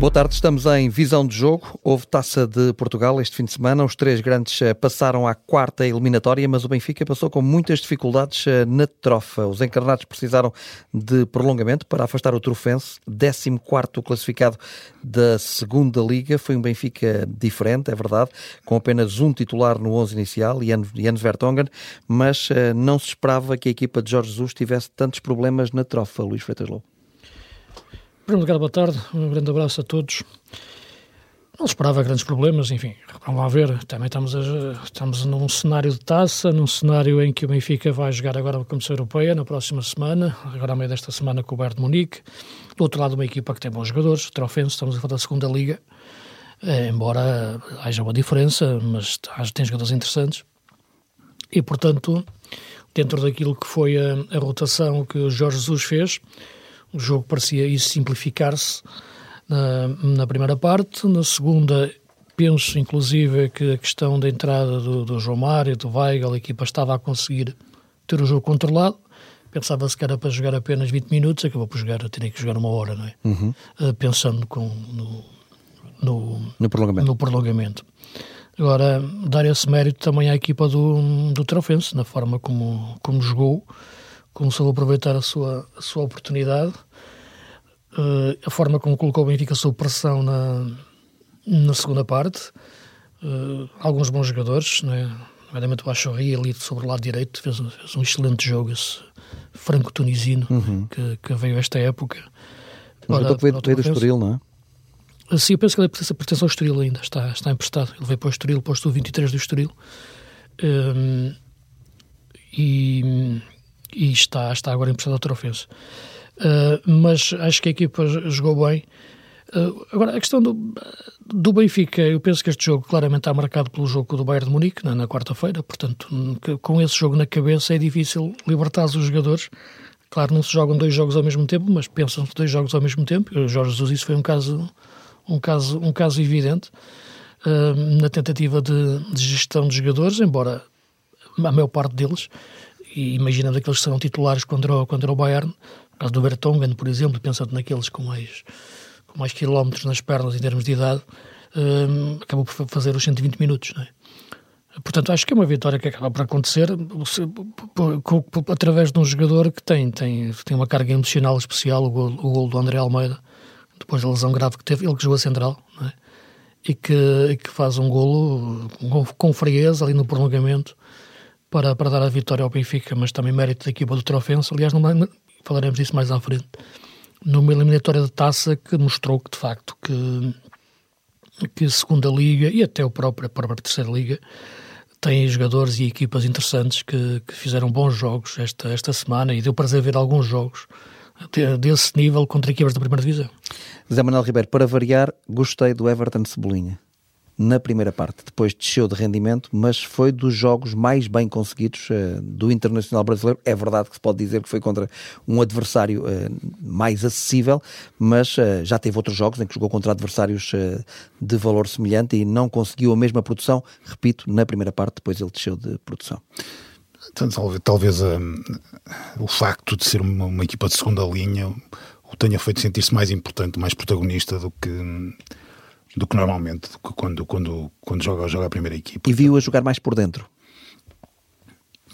Boa tarde, estamos em Visão de Jogo. Houve Taça de Portugal este fim de semana. Os três grandes eh, passaram à quarta eliminatória, mas o Benfica passou com muitas dificuldades eh, na trofa. Os encarnados precisaram de prolongamento para afastar o Trofense, 14 classificado da segunda Liga. Foi um Benfica diferente, é verdade, com apenas um titular no 11 inicial, Jens Vertonghen, mas eh, não se esperava que a equipa de Jorge Jesus tivesse tantos problemas na trofa, Luís Freitas Lobo primeiro lugar, boa tarde, um grande abraço a todos. Não esperava grandes problemas, enfim, vamos lá ver, também estamos, a, estamos num cenário de taça, num cenário em que o Benfica vai jogar agora a Comissão Europeia na próxima semana, agora a meio desta semana com o Bayern de Munique, do outro lado uma equipa que tem bons jogadores, Trofense, estamos a falar da segunda Liga, é, embora haja uma diferença, mas tem jogadores interessantes, e portanto, dentro daquilo que foi a, a rotação que o Jorge Jesus fez, o jogo parecia isso simplificar-se na, na, primeira parte. Na segunda, penso inclusive que a questão da entrada do, do João Mário, do Weigl, a equipa estava a conseguir ter o jogo controlado. Pensava-se que era para jogar apenas 20 minutos, acabou por jogar, teria que jogar uma hora, não é? Uhum. Uh, pensando com, no, no, no, prolongamento. no prolongamento. Agora, dar esse mérito também à equipa do, do Trofense, na forma como, como jogou começou a aproveitar a sua, a sua oportunidade, uh, a forma como colocou o Benfica sob pressão na, na segunda parte, uh, alguns bons jogadores, né? nomeadamente o Achorri ali sobre o lado direito, fez, fez um excelente jogo, esse franco-tunisino uhum. que, que, veio esta época. Mas para, veio, veio do Estoril, não é? Sim, eu penso que ele pertence ao Estoril ainda, está, está emprestado. Ele veio para o Estoril, para o 23 do Estoril. Um, e e está, está agora emprestado ao Trofense. Uh, mas acho que a equipa jogou bem. Uh, agora, a questão do, do Benfica, eu penso que este jogo claramente está marcado pelo jogo do Bayern de Munique, na, na quarta-feira, portanto, com esse jogo na cabeça é difícil libertar os jogadores. Claro, não se jogam dois jogos ao mesmo tempo, mas pensam-se dois jogos ao mesmo tempo. O Jorge Jesus, isso foi um caso, um caso, um caso evidente uh, na tentativa de, de gestão de jogadores, embora a maior parte deles e imaginando aqueles que serão titulares contra o, contra o Bayern, no caso do Bertongen, por exemplo, pensando naqueles com mais, com mais quilómetros nas pernas em termos de idade, um, acabou por fazer os 120 minutos, não é? Portanto, acho que é uma vitória que acaba por acontecer através de um jogador que tem, tem, tem uma carga emocional especial, o gol, gol do André Almeida, depois da lesão grave que teve, ele que jogou a central, é? e, que, que faz um golo com, com frieza ali no prolongamento, para, para dar a vitória ao Benfica, mas também mérito da equipa do Trofense. Aliás, numa, falaremos disso mais à frente. Numa eliminatória de taça que mostrou que, de facto, que, que a segunda liga e até a própria terceira liga têm jogadores e equipas interessantes que, que fizeram bons jogos esta, esta semana e deu prazer ver alguns jogos desse nível contra equipas da primeira divisão. José Manuel Ribeiro, para variar, gostei do Everton Cebolinha na primeira parte. Depois desceu de rendimento, mas foi dos jogos mais bem conseguidos uh, do Internacional Brasileiro. É verdade que se pode dizer que foi contra um adversário uh, mais acessível, mas uh, já teve outros jogos em que jogou contra adversários de valor semelhante e não conseguiu a mesma produção. Repito, na primeira parte, depois ele desceu de produção. Então, talvez, talvez um, o facto de ser uma, uma equipa de segunda linha o tenha feito sentir-se mais importante, mais protagonista do que do que normalmente, do que quando, quando, quando joga, joga a primeira equipa. E viu a jogar mais por dentro?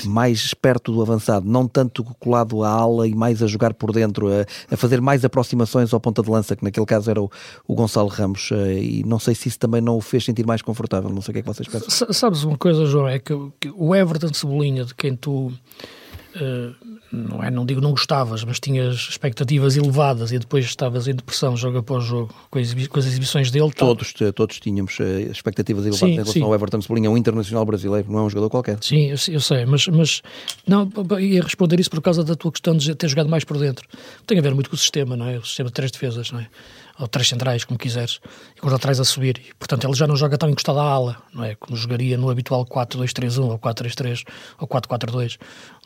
mais perto do avançado, não tanto colado à ala e mais a jogar por dentro, a, a fazer mais aproximações ao ponta de lança, que naquele caso era o, o Gonçalo Ramos, eh, e não sei se isso também não o fez sentir mais confortável, não sei o que é que vocês pensam. Sabes uma coisa, João, é que, que o Everton Cebolinha, de quem tu não é, não digo não gostavas, mas tinhas expectativas elevadas e depois estavas em depressão jogo após jogo com, as exibições dele. Todos, tá... todos tínhamos eh, expectativas elevadas sim, em relação sim. ao Everton Cebolinha, é um internacional brasileiro, não é um jogador qualquer. Sim, eu, eu, sei, mas, mas não, ia responder isso por causa da tua questão de ter jogado mais por dentro. Tem a ver muito com o sistema, não é? O sistema de três defesas, não é? ou três centrais, como quiseres, e com os laterais a subir. E, portanto, ele já não joga tão encostado à ala, não é? Como jogaria no habitual 4-2-3-1 ou 4-3-3 ou 4-4-2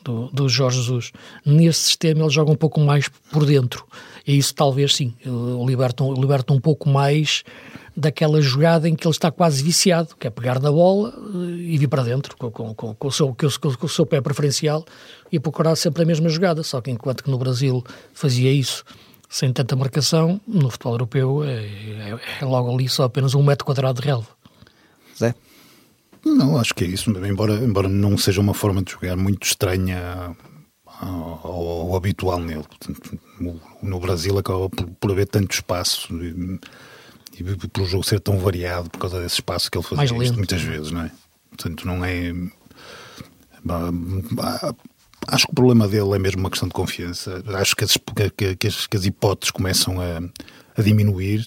do, do Jorge Jesus. Nesse sistema ele joga um pouco mais por dentro. E isso talvez sim, liberta, liberta um pouco mais daquela jogada em que ele está quase viciado, que é pegar na bola eh, e vir para dentro com, com, com, com o, seu, o seu pé preferencial e procurar sempre a mesma jogada. Só que enquanto que no Brasil fazia isso sem tanta marcação, no futebol europeu é, é, é logo ali só apenas um metro quadrado de relva. Zé? Não, acho que é isso, embora, embora não seja uma forma de jogar muito estranha ao, ao habitual nele. Portanto, no Brasil acaba por, por haver tanto espaço e, e por o jogo ser tão variado por causa desse espaço que ele fazia isto muitas vezes, não é? Portanto, não é. Acho que o problema dele é mesmo uma questão de confiança. Acho que as, que, que as, que as hipóteses começam a, a, diminuir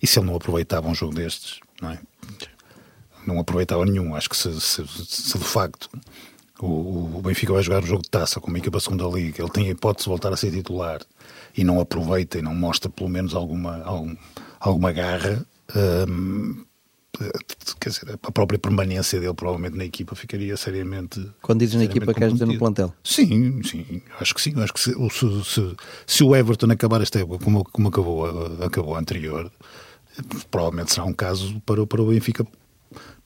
e se ele não aproveitava um jogo destes, não é? Não aproveitava nenhum. Acho que se, se, se de facto o, o, Benfica vai jogar um jogo de taça com uma equipa segunda liga, ele tem a hipótese de voltar a ser titular e não aproveita e não mostra pelo menos alguma, algum, alguma garra. Hum, quer dizer, a própria permanência dele provavelmente na equipa ficaria seriamente. Quando dizes na equipa, queres dizer no plantel? Sim, sim, acho que sim. Acho que se, se, se, se o Everton acabar esta época como, como acabou, acabou a anterior, provavelmente será um caso para, para o Benfica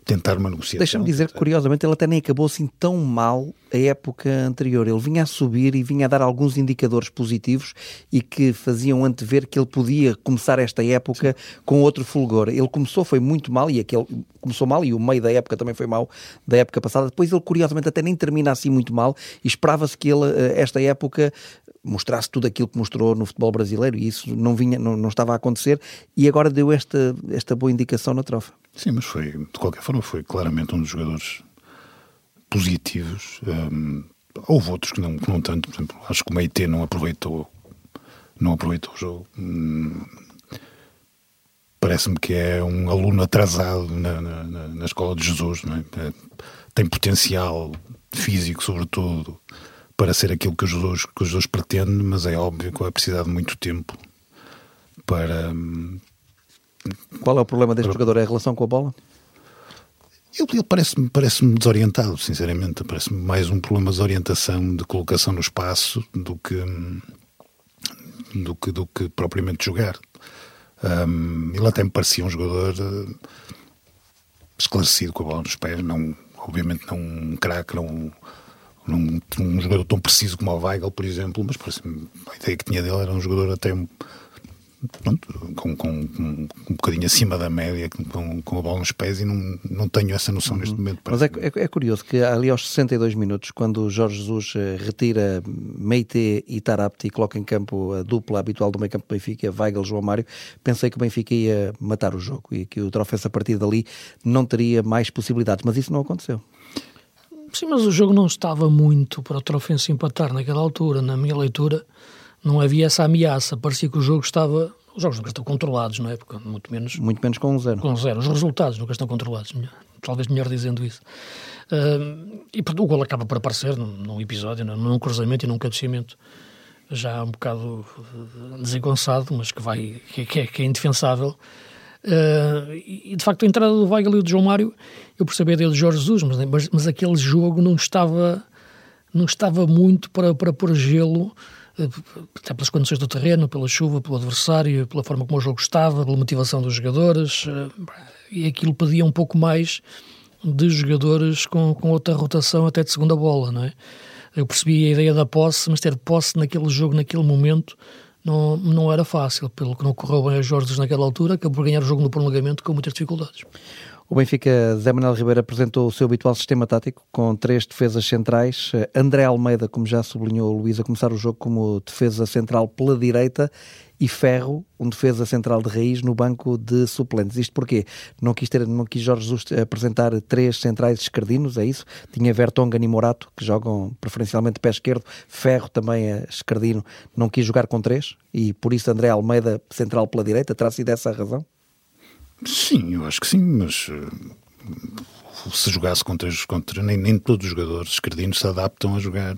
tentar uma negociação. Deixa-me dizer que, curiosamente, ele até nem acabou assim tão mal a época anterior. Ele vinha a subir e vinha a dar alguns indicadores positivos e que faziam antever que ele podia começar esta época Sim. com outro fulgor. Ele começou, foi muito mal, e aquele começou mal, e o meio da época também foi mal da época passada. Depois ele, curiosamente, até nem termina assim muito mal, e esperava-se que ele, eh, esta época, mostrasse tudo aquilo que mostrou no futebol brasileiro, e isso não, vinha, não, não estava a acontecer, e agora deu esta, esta boa indicação na trofa. Sim, mas foi, de qualquer forma, foi claramente um dos jogadores positivos. Um, houve outros que não, que não tanto, por exemplo, acho que o Meite não aproveitou, não aproveitou o jogo. Hum, Parece-me que é um aluno atrasado na, na, na escola de Jesus, é? É, tem potencial físico, sobretudo, para ser aquilo que Jesus, que Jesus pretende, mas é óbvio que vai precisar de muito tempo para, hum, qual é o problema deste jogador? É a relação com a bola? Ele, parece-me parece desorientado, sinceramente. Parece-me mais um problema de orientação, de colocação no espaço, do que, do que, do que propriamente jogar. Um, ele até me parecia um jogador uh, esclarecido com a bola nos pés, não, obviamente não um craque, não, não um jogador tão preciso como o Weigl, por exemplo, mas a ideia que tinha dele era um jogador até pronto, com, com, com, um bocadinho acima da média, com, com a bola nos pés, e não, não tenho essa noção uhum. neste momento. Mas é, é, é, curioso que ali aos 62 minutos, quando o Jorge Jesus eh, retira Meite e Tarapti e coloca em campo a dupla habitual do meio campo do Benfica, Weigl, João Mário, pensei que o Benfica ia matar o jogo e que o Trofense a partir dali não teria mais possibilidades, mas isso não aconteceu. Sim, mas o jogo não estava muito para o Trofense empatar naquela altura, na minha leitura não havia essa ameaça. Parecia que o jogo estava. Os jogos nunca estão controlados, não é? Porque muito menos. Muito menos com um zero. Com um zero. Os resultados nunca estão controlados. Talvez melhor dizendo isso. Uh, e o gol acaba por aparecer num, num episódio, num, num cruzamento e num cabeceamento já um bocado desengonçado, mas que vai que, que, é, que é indefensável. Uh, e de facto a entrada do Weigl e do João Mário, eu percebi dele de Jorge Jesus, mas, mas, mas, aquele jogo não estava não estava muito para, para pôr gelo até pelas condições do terreno, pela chuva, pelo adversário, pela forma como o jogo estava, pela motivação dos jogadores, eh, e aquilo pedia um pouco mais de jogadores com, com outra rotação até de segunda bola, não é? Eu percebi a ideia da posse, mas ter posse naquele jogo, naquele momento, não, não era fácil, pelo que não correu bem a Jorge naquela altura, acabou por ganhar o jogo no prolongamento com muitas dificuldades. O Benfica, Zé Manuel Ribeiro, apresentou o seu habitual sistema tático com três defesas centrais. André Almeida, como já sublinhou o Luís, a começar o jogo como defesa central pela direita e Ferro, um defesa central de raiz, no banco de suplentes. Isto porque não quis, ter, não quis Jorge Jesus apresentar três centrais escardinos, é isso? Tinha Vertonghen e Morato, que jogam preferencialmente pé esquerdo. Ferro também é escardino, não quis jogar com três e por isso André Almeida central pela direita. Terá sido essa a razão? Sim, eu acho que sim, mas uh, se jogasse contra, contra nem, nem todos os jogadores esquerdinos se adaptam a jogar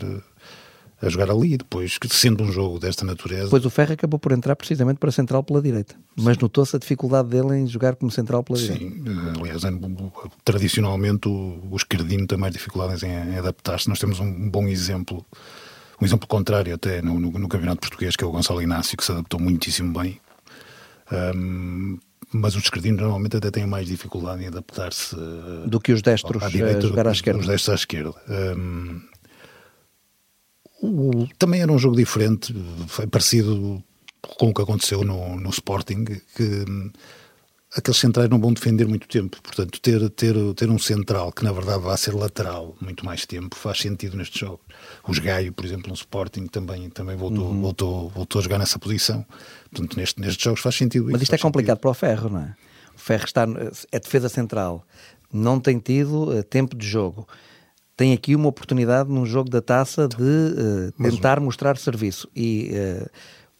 a jogar ali, depois, sendo um jogo desta natureza. Pois o Ferro acabou por entrar precisamente para central pela direita, mas notou-se a dificuldade dele em jogar como central pela Sim, direita. Sim, aliás, tradicionalmente o, o esquerdino tem mais dificuldades em, em adaptar-se. Nós temos um bom exemplo, um exemplo contrário até no, no, no, Campeonato Português, que é o Gonçalo Inácio, que se adaptou muitíssimo bem. Um, mas os esquerdinos normalmente até têm mais dificuldade em adaptar-se do que os destros a direita, jogar à esquerda. Os destros à esquerda. Um, o, também era um jogo diferente, foi parecido com o que aconteceu no, no Sporting, que aqueles centrais não vão defender muito tempo. Portanto, ter, ter, ter um central que na verdade vai ser lateral muito mais tempo faz sentido nestes jogos. O Gaio, por exemplo, no Sporting também, também voltou, uhum. voltou, voltou a jogar nessa posição. Portanto, neste, nestes jogos faz sentido Mas isto é complicado sentido. para o Ferro, não é? O Ferro está, é defesa central, não tem tido uh, tempo de jogo. Tem aqui uma oportunidade num jogo da taça de uh, tentar Mas... mostrar serviço. E uh,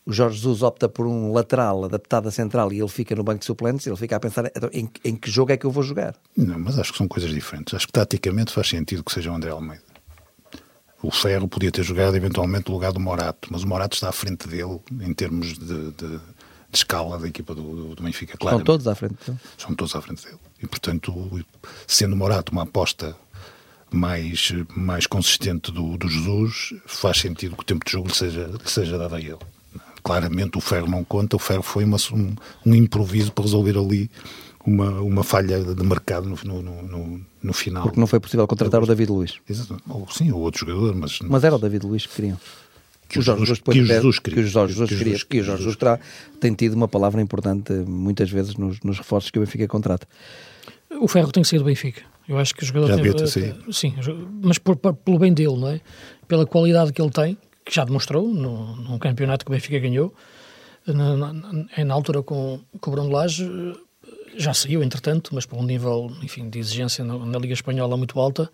o Jorge Jesus opta por um lateral adaptado à central e ele fica no banco de suplentes, ele fica a pensar então, em, em, que jogo é que eu vou jogar. Não, mas acho que são coisas diferentes. Acho que taticamente faz sentido que seja o André Almeida. O Ferro podia ter jogado eventualmente no lugar do Morato, mas o Morato está à frente dele em termos de, de, de escala da equipa do, do Benfica. Claro. São todos à frente dele. São todos à frente dele. E portanto, sendo o Morato uma aposta mais, mais consistente do, do Jesus, faz sentido que o tempo de jogo lhe seja, lhe seja dado a ele claramente o ferro não conta, o ferro foi uma, um, um, improviso para resolver ali uma, uma falha de mercado no, no, no, no final. Porque não foi possível contratar o David Luiz. Exato. Ou, sim, ou outro jogador, mas... Mas era o David Luiz que queriam. Que o Jorge Jesus, que o Jesus queria. Que o Jorge Jesus queria. Que o Jorge Jesus terá, tem tido uma palavra importante muitas vezes nos, nos reforços que o Benfica contrata. O Ferro tem que sair do Benfica. Eu acho que o jogador Já tem, sim, mas por, por, pelo bem dele, não é? Pela qualidade que ele tem, que já demonstrou no, num campeonato que o Benfica ganhou, na, na, na altura com, com o Bruno Lage, já saiu, entretanto, mas para um nível, enfim, de exigência na, na, Liga Espanhola muito alta.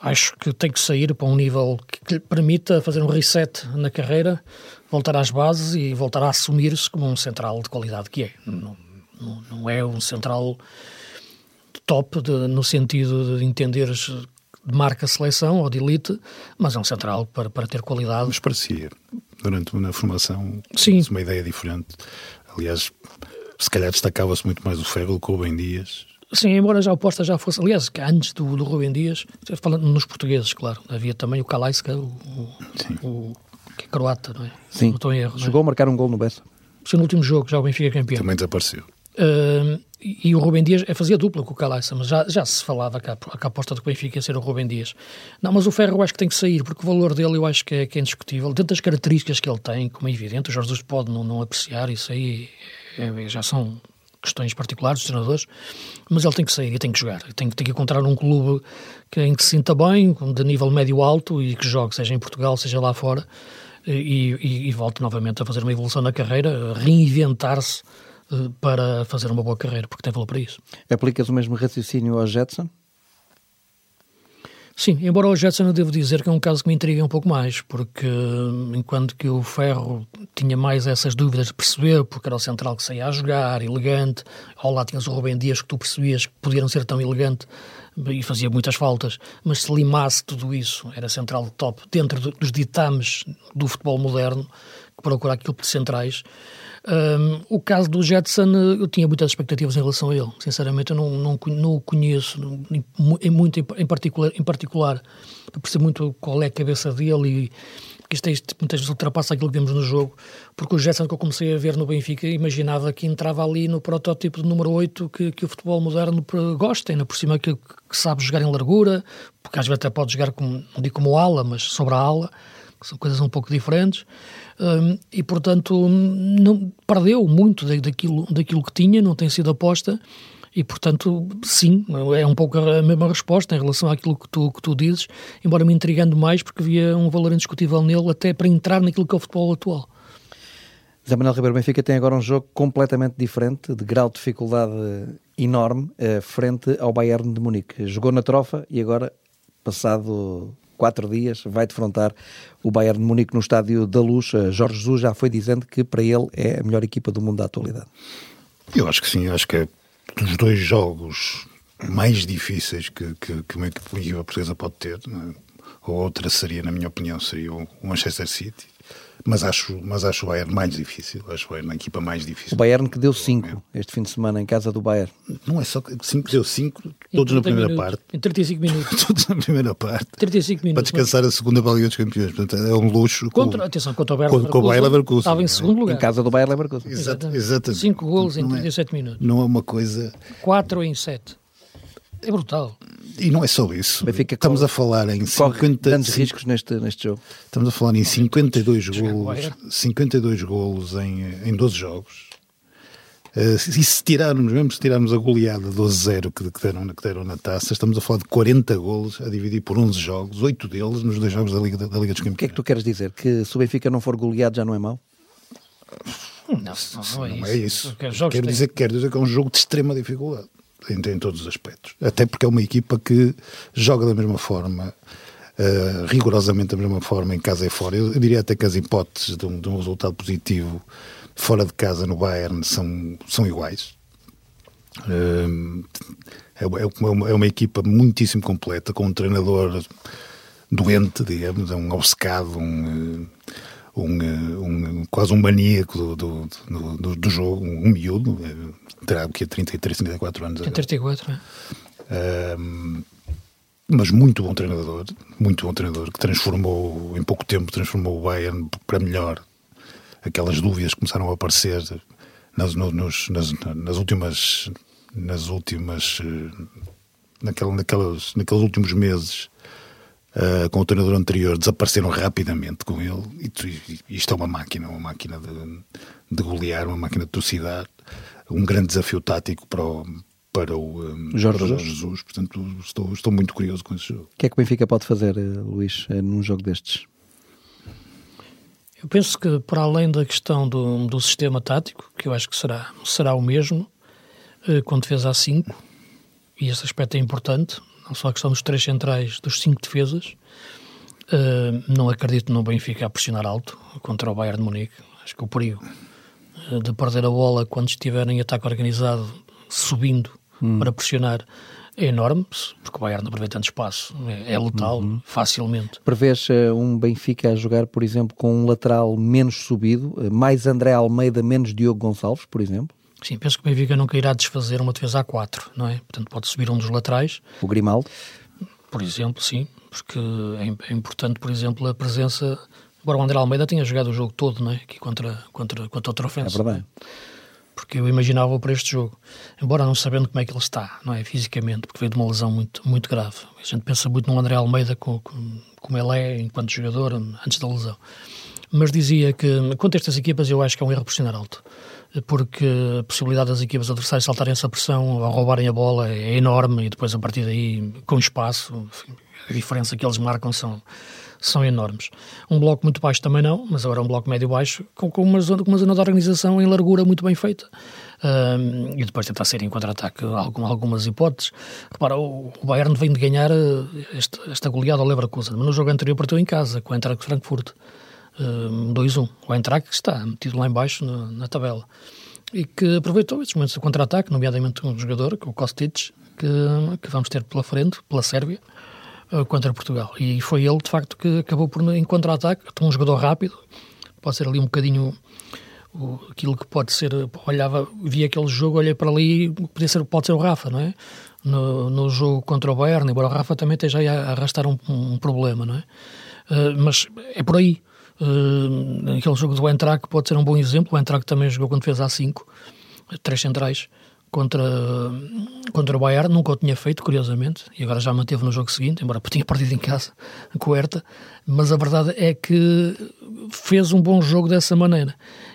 Acho que tem que sair para um nível que, que lhe permita fazer um reset na carreira, voltar às bases e voltar a assumir-se como um central de qualidade que é. Não, não, não é um central top de, no sentido de entender de marca seleção ou de elite, mas é um central para, para ter qualidade. Mas parecia, durante uma formação, Sim. uma ideia diferente. Aliás, se calhar destacava-se muito mais o Ferro do que o Rubem Dias. Sim, embora já a aposta já fosse, aliás, que antes do, do Rubem Dias, falando nos portugueses, claro, havia também o Kalajska, o, o, o, que é croata, não é? Sim, não erro, chegou é? a marcar um gol no Bessa. Sim, no último jogo, já o Benfica campeão. Também desapareceu. Uh, e o Rubem Dias é, fazia dupla com o Calaça, mas já, já se falava que a, que a aposta do Benfica ia ser o Rubem Dias. Não, mas o Ferro eu acho que tem que sair, porque o valor dele eu acho que é, que é indiscutível. Dentro das características que ele tem, como é evidente, o Jorge Jesus pode não, não apreciar, isso aí é, já são questões particulares dos treinadores, mas ele tem que sair e tem que jogar. Tem, tem que encontrar um clube que, em que se sinta bem, de nível médio-alto e que jogue, seja em Portugal, seja lá fora, e, e, e volte novamente a fazer uma evolução na carreira, reinventar-se para fazer uma boa carreira, porque tem valor para isso. Aplicas o mesmo raciocínio ao Jetson? Sim, embora o Jetson eu devo dizer que é um caso que me intriga um pouco mais, porque enquanto que o Ferro tinha mais essas dúvidas de perceber, porque era o central que saía a jogar, elegante, ao lado tinhas o Rubem Dias que tu percebias que podiam ser tão elegante e fazia muitas faltas, mas se limasse tudo isso, era central top, dentro dos ditames do futebol moderno, que procura aquilo de centrais, um, o caso do Jetson, eu tinha muitas expectativas em relação a ele. Sinceramente, eu não, não, não o conheço em, muito em particular, em particular para perceber muito qual é a cabeça dele e que isto, isto muitas vezes ultrapassa aquilo que vemos no jogo, porque o Jetson que eu comecei a ver no Benfica imaginava que entrava ali no protótipo de número 8 que, que o futebol moderno gosta, ainda por cima que, que sabe jogar em largura, porque às vezes até pode jogar como, não digo como ala, mas sobre a ala, que são coisas um pouco diferentes, um, e portanto não, perdeu muito daquilo, daquilo que tinha, não tem sido aposta, e portanto, sim, é um pouco a mesma resposta em relação àquilo que tu, que tu dizes, embora me intrigando mais, porque havia um valor indiscutível nele até para entrar naquilo que é o futebol atual. Zé Manuel Ribeiro Benfica tem agora um jogo completamente diferente, de grau de dificuldade enorme, eh, frente ao Bayern de Munique. Jogou na trofa e agora, passado quatro dias, vai defrontar o Bayern de Munique no Estádio da Luz. Eh, Jorge Jesus já foi dizendo que para ele é a melhor equipa do mundo da atualidade. Eu acho que sim, acho que é dos dois jogos mais difíceis que, que, que uma equipa portuguesa pode ter, né? ou outra seria, na minha opinião, seria o Manchester City mas acho, mas acho o Bayern mais difícil. Acho o Bayern a equipa mais difícil. O Bayern que deu 5 este fim de semana em casa do Bayern. Não é só 5, deu 5, todos na primeira minutos, parte. Em 35 minutos. todos na primeira parte. 35 minutos. Para descansar a segunda Liga dos Campeões. Portanto, é um luxo. Contra, com, atenção, contra o Bayern Leverkusen. Com o Bayern Leverkusen. Estava em segundo lugar. Em casa do Bayern Leverkusen. Exatamente. exatamente. 5 golos em 37 é, minutos. Não é uma coisa... 4 em 7. É brutal. E não é só isso. Benfica estamos a falar em 50 grandes riscos neste, neste jogo. Estamos a falar em 52 golos, 52 golos em, em 12 jogos. Uh, e se tirarmos, mesmo se tirarmos a goleada 12-0 que, que, deram, que deram na taça, estamos a falar de 40 golos a dividir por 11 jogos, 8 deles nos dois jogos da Liga, da Liga dos Campeões. O que é que tu queres dizer? Que se o Benfica não for goleado já não é mau? Não, não, não, é, não é isso. Quero, quero dizer, quero dizer que é um jogo de extrema dificuldade em, em, todos os aspectos. Até porque é uma equipa que joga da mesma forma, uh, rigorosamente da mesma forma em casa e fora. Eu, eu diria até que as hipóteses de um, de um, resultado positivo fora de casa no Bayern são, são iguais. Uh, é, é, uma, é uma equipa muitíssimo completa, com um treinador doente, digamos, é um obcecado, um, um, um, quase um maníaco do, do, do, do jogo, um miúdo, terá o que 33, 34 anos. Tem 34, é. Um, mas muito bom treinador, muito bom treinador, que transformou, em pouco tempo, transformou o Bayern para melhor. Aquelas dúvidas começaram a aparecer nas, nos, nas, nas últimas, nas últimas, eh, naquela, naquelas, naqueles últimos meses, uh, com o treinador anterior, desapareceram rapidamente com ele. E, e isto é uma máquina, uma máquina de, de golear, uma máquina de trucidar um grande desafio tático para o, para o um, Jorge, para Jorge Jesus. Portanto, estou, estou muito curioso com esse jogo. O que é que o Benfica pode fazer, eh, Luís, eh, num jogo destes? Eu penso que, para além da questão do, do sistema tático, que eu acho que será, será o mesmo, eh, com defesa a 5, e esse aspecto é importante, não só a questão dos três centrais, dos cinco defesas, não acredito no Benfica a pressionar alto contra o Bayern de Munique. Acho que o perigo de perder a bola quando estiver em ataque organizado, subindo hum. para pressionar, é enorme, porque o Bayern tanto espaço, é, é letal uhum. facilmente. Prevês uh, um Benfica a jogar, por exemplo, com um lateral menos subido, uh, mais André Almeida, menos Diogo Gonçalves, por exemplo? Sim, penso que o Benfica nunca irá desfazer uma defesa a 4, não é? Portanto, pode subir um dos laterais. O Grimaldo? Por exemplo, sim, porque é, é importante, por exemplo, a presença Agora o André Almeida tinha jogado o jogo todo, não é? Aqui contra, contra, contra outra ofensa. É verdade. Porque eu imaginava para este jogo. Embora não sabendo como é que ele está, não é? Fisicamente, porque veio de uma lesão muito, muito grave. A gente pensa muito no André Almeida como, como ele é enquanto jogador antes da lesão. Mas dizia que, quanto a estas equipas, eu acho que é um erro pressionar alto. Porque a possibilidade das equipas adversárias saltarem essa pressão ou roubarem a bola é enorme e depois a partir daí, com espaço, enfim, a diferença que eles marcam são, são enormes. Um bloco muito baixo também não, mas agora um bloco médio-baixo com, com, uma zona, com uma zona de organização em largura muito bem feita. Um, e depois tentar ser em contra-ataque algum, algumas hipóteses. Repara, o, o, Bayern vem de ganhar eh, esta, esta goleada ao Leverkusen, mas no jogo anterior partiu em casa, com a Eintracht Frankfurt. Um, 2-1. O Eintracht está metido lá embaixo na, na tabela e que aproveitou esses momentos de contra-ataque, nomeadamente um jogador, é o Kostic, que, que vamos ter pela frente, pela Sérvia, eh, contra Portugal. E foi ele, de facto, que acabou por, em contra-ataque, um jogador rápido, pode ser ali um bocadinho o, aquilo que pode ser, olhava, via aquele jogo, olhei para ali, podia ser, pode ser o Rafa, não é? No, no jogo contra o Bayern, embora o Rafa também esteja a arrastar um, um problema, não é? Uh, mas é por aí. Uh, aquele jogo do Entrac pode ser um bom exemplo. O Entrac também jogou quando fez A5, três centrais contra, contra o Bayern, nunca o tinha feito, curiosamente, e agora já manteve no jogo seguinte, embora tinha perdido em casa Herta, mas a verdade é que fez um bom jogo dessa maneira.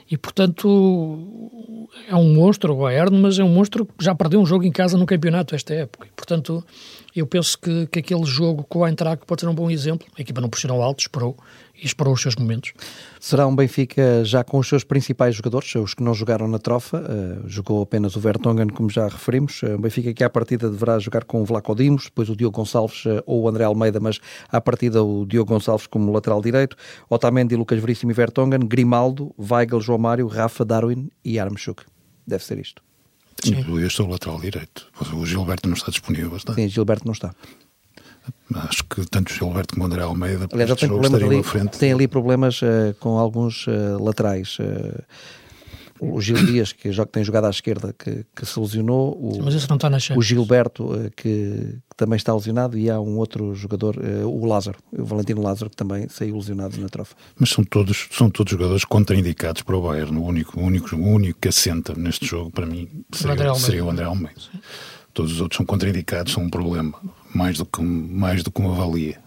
E, portanto, é um monstro o Bayern, mas é um monstro que já perdeu um jogo em casa no campeonato esta época. E, portanto, eu penso que, que aquele jogo com o Eintracht pode ser um bom exemplo. A equipa não pressionou alto, esperou, e esperou os seus momentos. Será um Benfica já com os seus principais jogadores, os que não jogaram na trofa, uh, jogou apenas o Vertonghen, como já referimos, uh, um Benfica que à partida deverá jogar com o Vlaco Dimos, depois o Diogo Gonçalves uh, ou o André Almeida, mas à partida o Diogo Gonçalves como lateral direito, Otamendi, Lucas Veríssimo e Vertonghen, Grimaldo, Weigl, João Mário, Rafa, Darwin e Armchuk. Deve ser isto. Sim. Eu estou lateral direito. O Gilberto não está disponível, está? Sim, Gilberto não está. Acho que tanto o Gilberto como o André Almeida Aliás, tem, problemas ali, frente. tem ali problemas uh, com alguns uh, laterais. Uh, o Gil Dias, que já tem jogado à esquerda, que, que se lesionou. O, Mas isso não está na O Gilberto, que, que, também está lesionado. E há um outro jogador, o Lázaro, o Valentino Lázaro, que também saiu lesionado na trofa. Mas são todos, são todos jogadores contraindicados para o Bayern. O único, o único, o único que assenta neste jogo, para mim, seria, seria o André Almeida. Todos os outros são contraindicados, são um problema, mais do que, mais do que uma valia.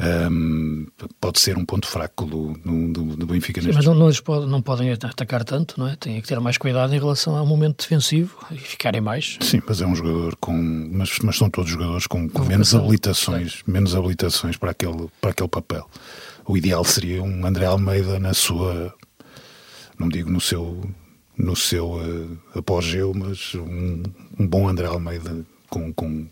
Um, pode ser um ponto fraco do, do, do Benfica. Sim, mas não, não, pode, não, podem atacar tanto, não é? Têm que ter mais cuidado em relação ao momento defensivo e ficarem mais. Sim, mas é um jogador com. Mas, mas são todos jogadores com, com menos habilitações, menos habilitações para aquele, para aquele papel. O ideal seria um André Almeida na sua. Não digo no seu. No seu uh, apogeu, mas um, um bom André Almeida com, com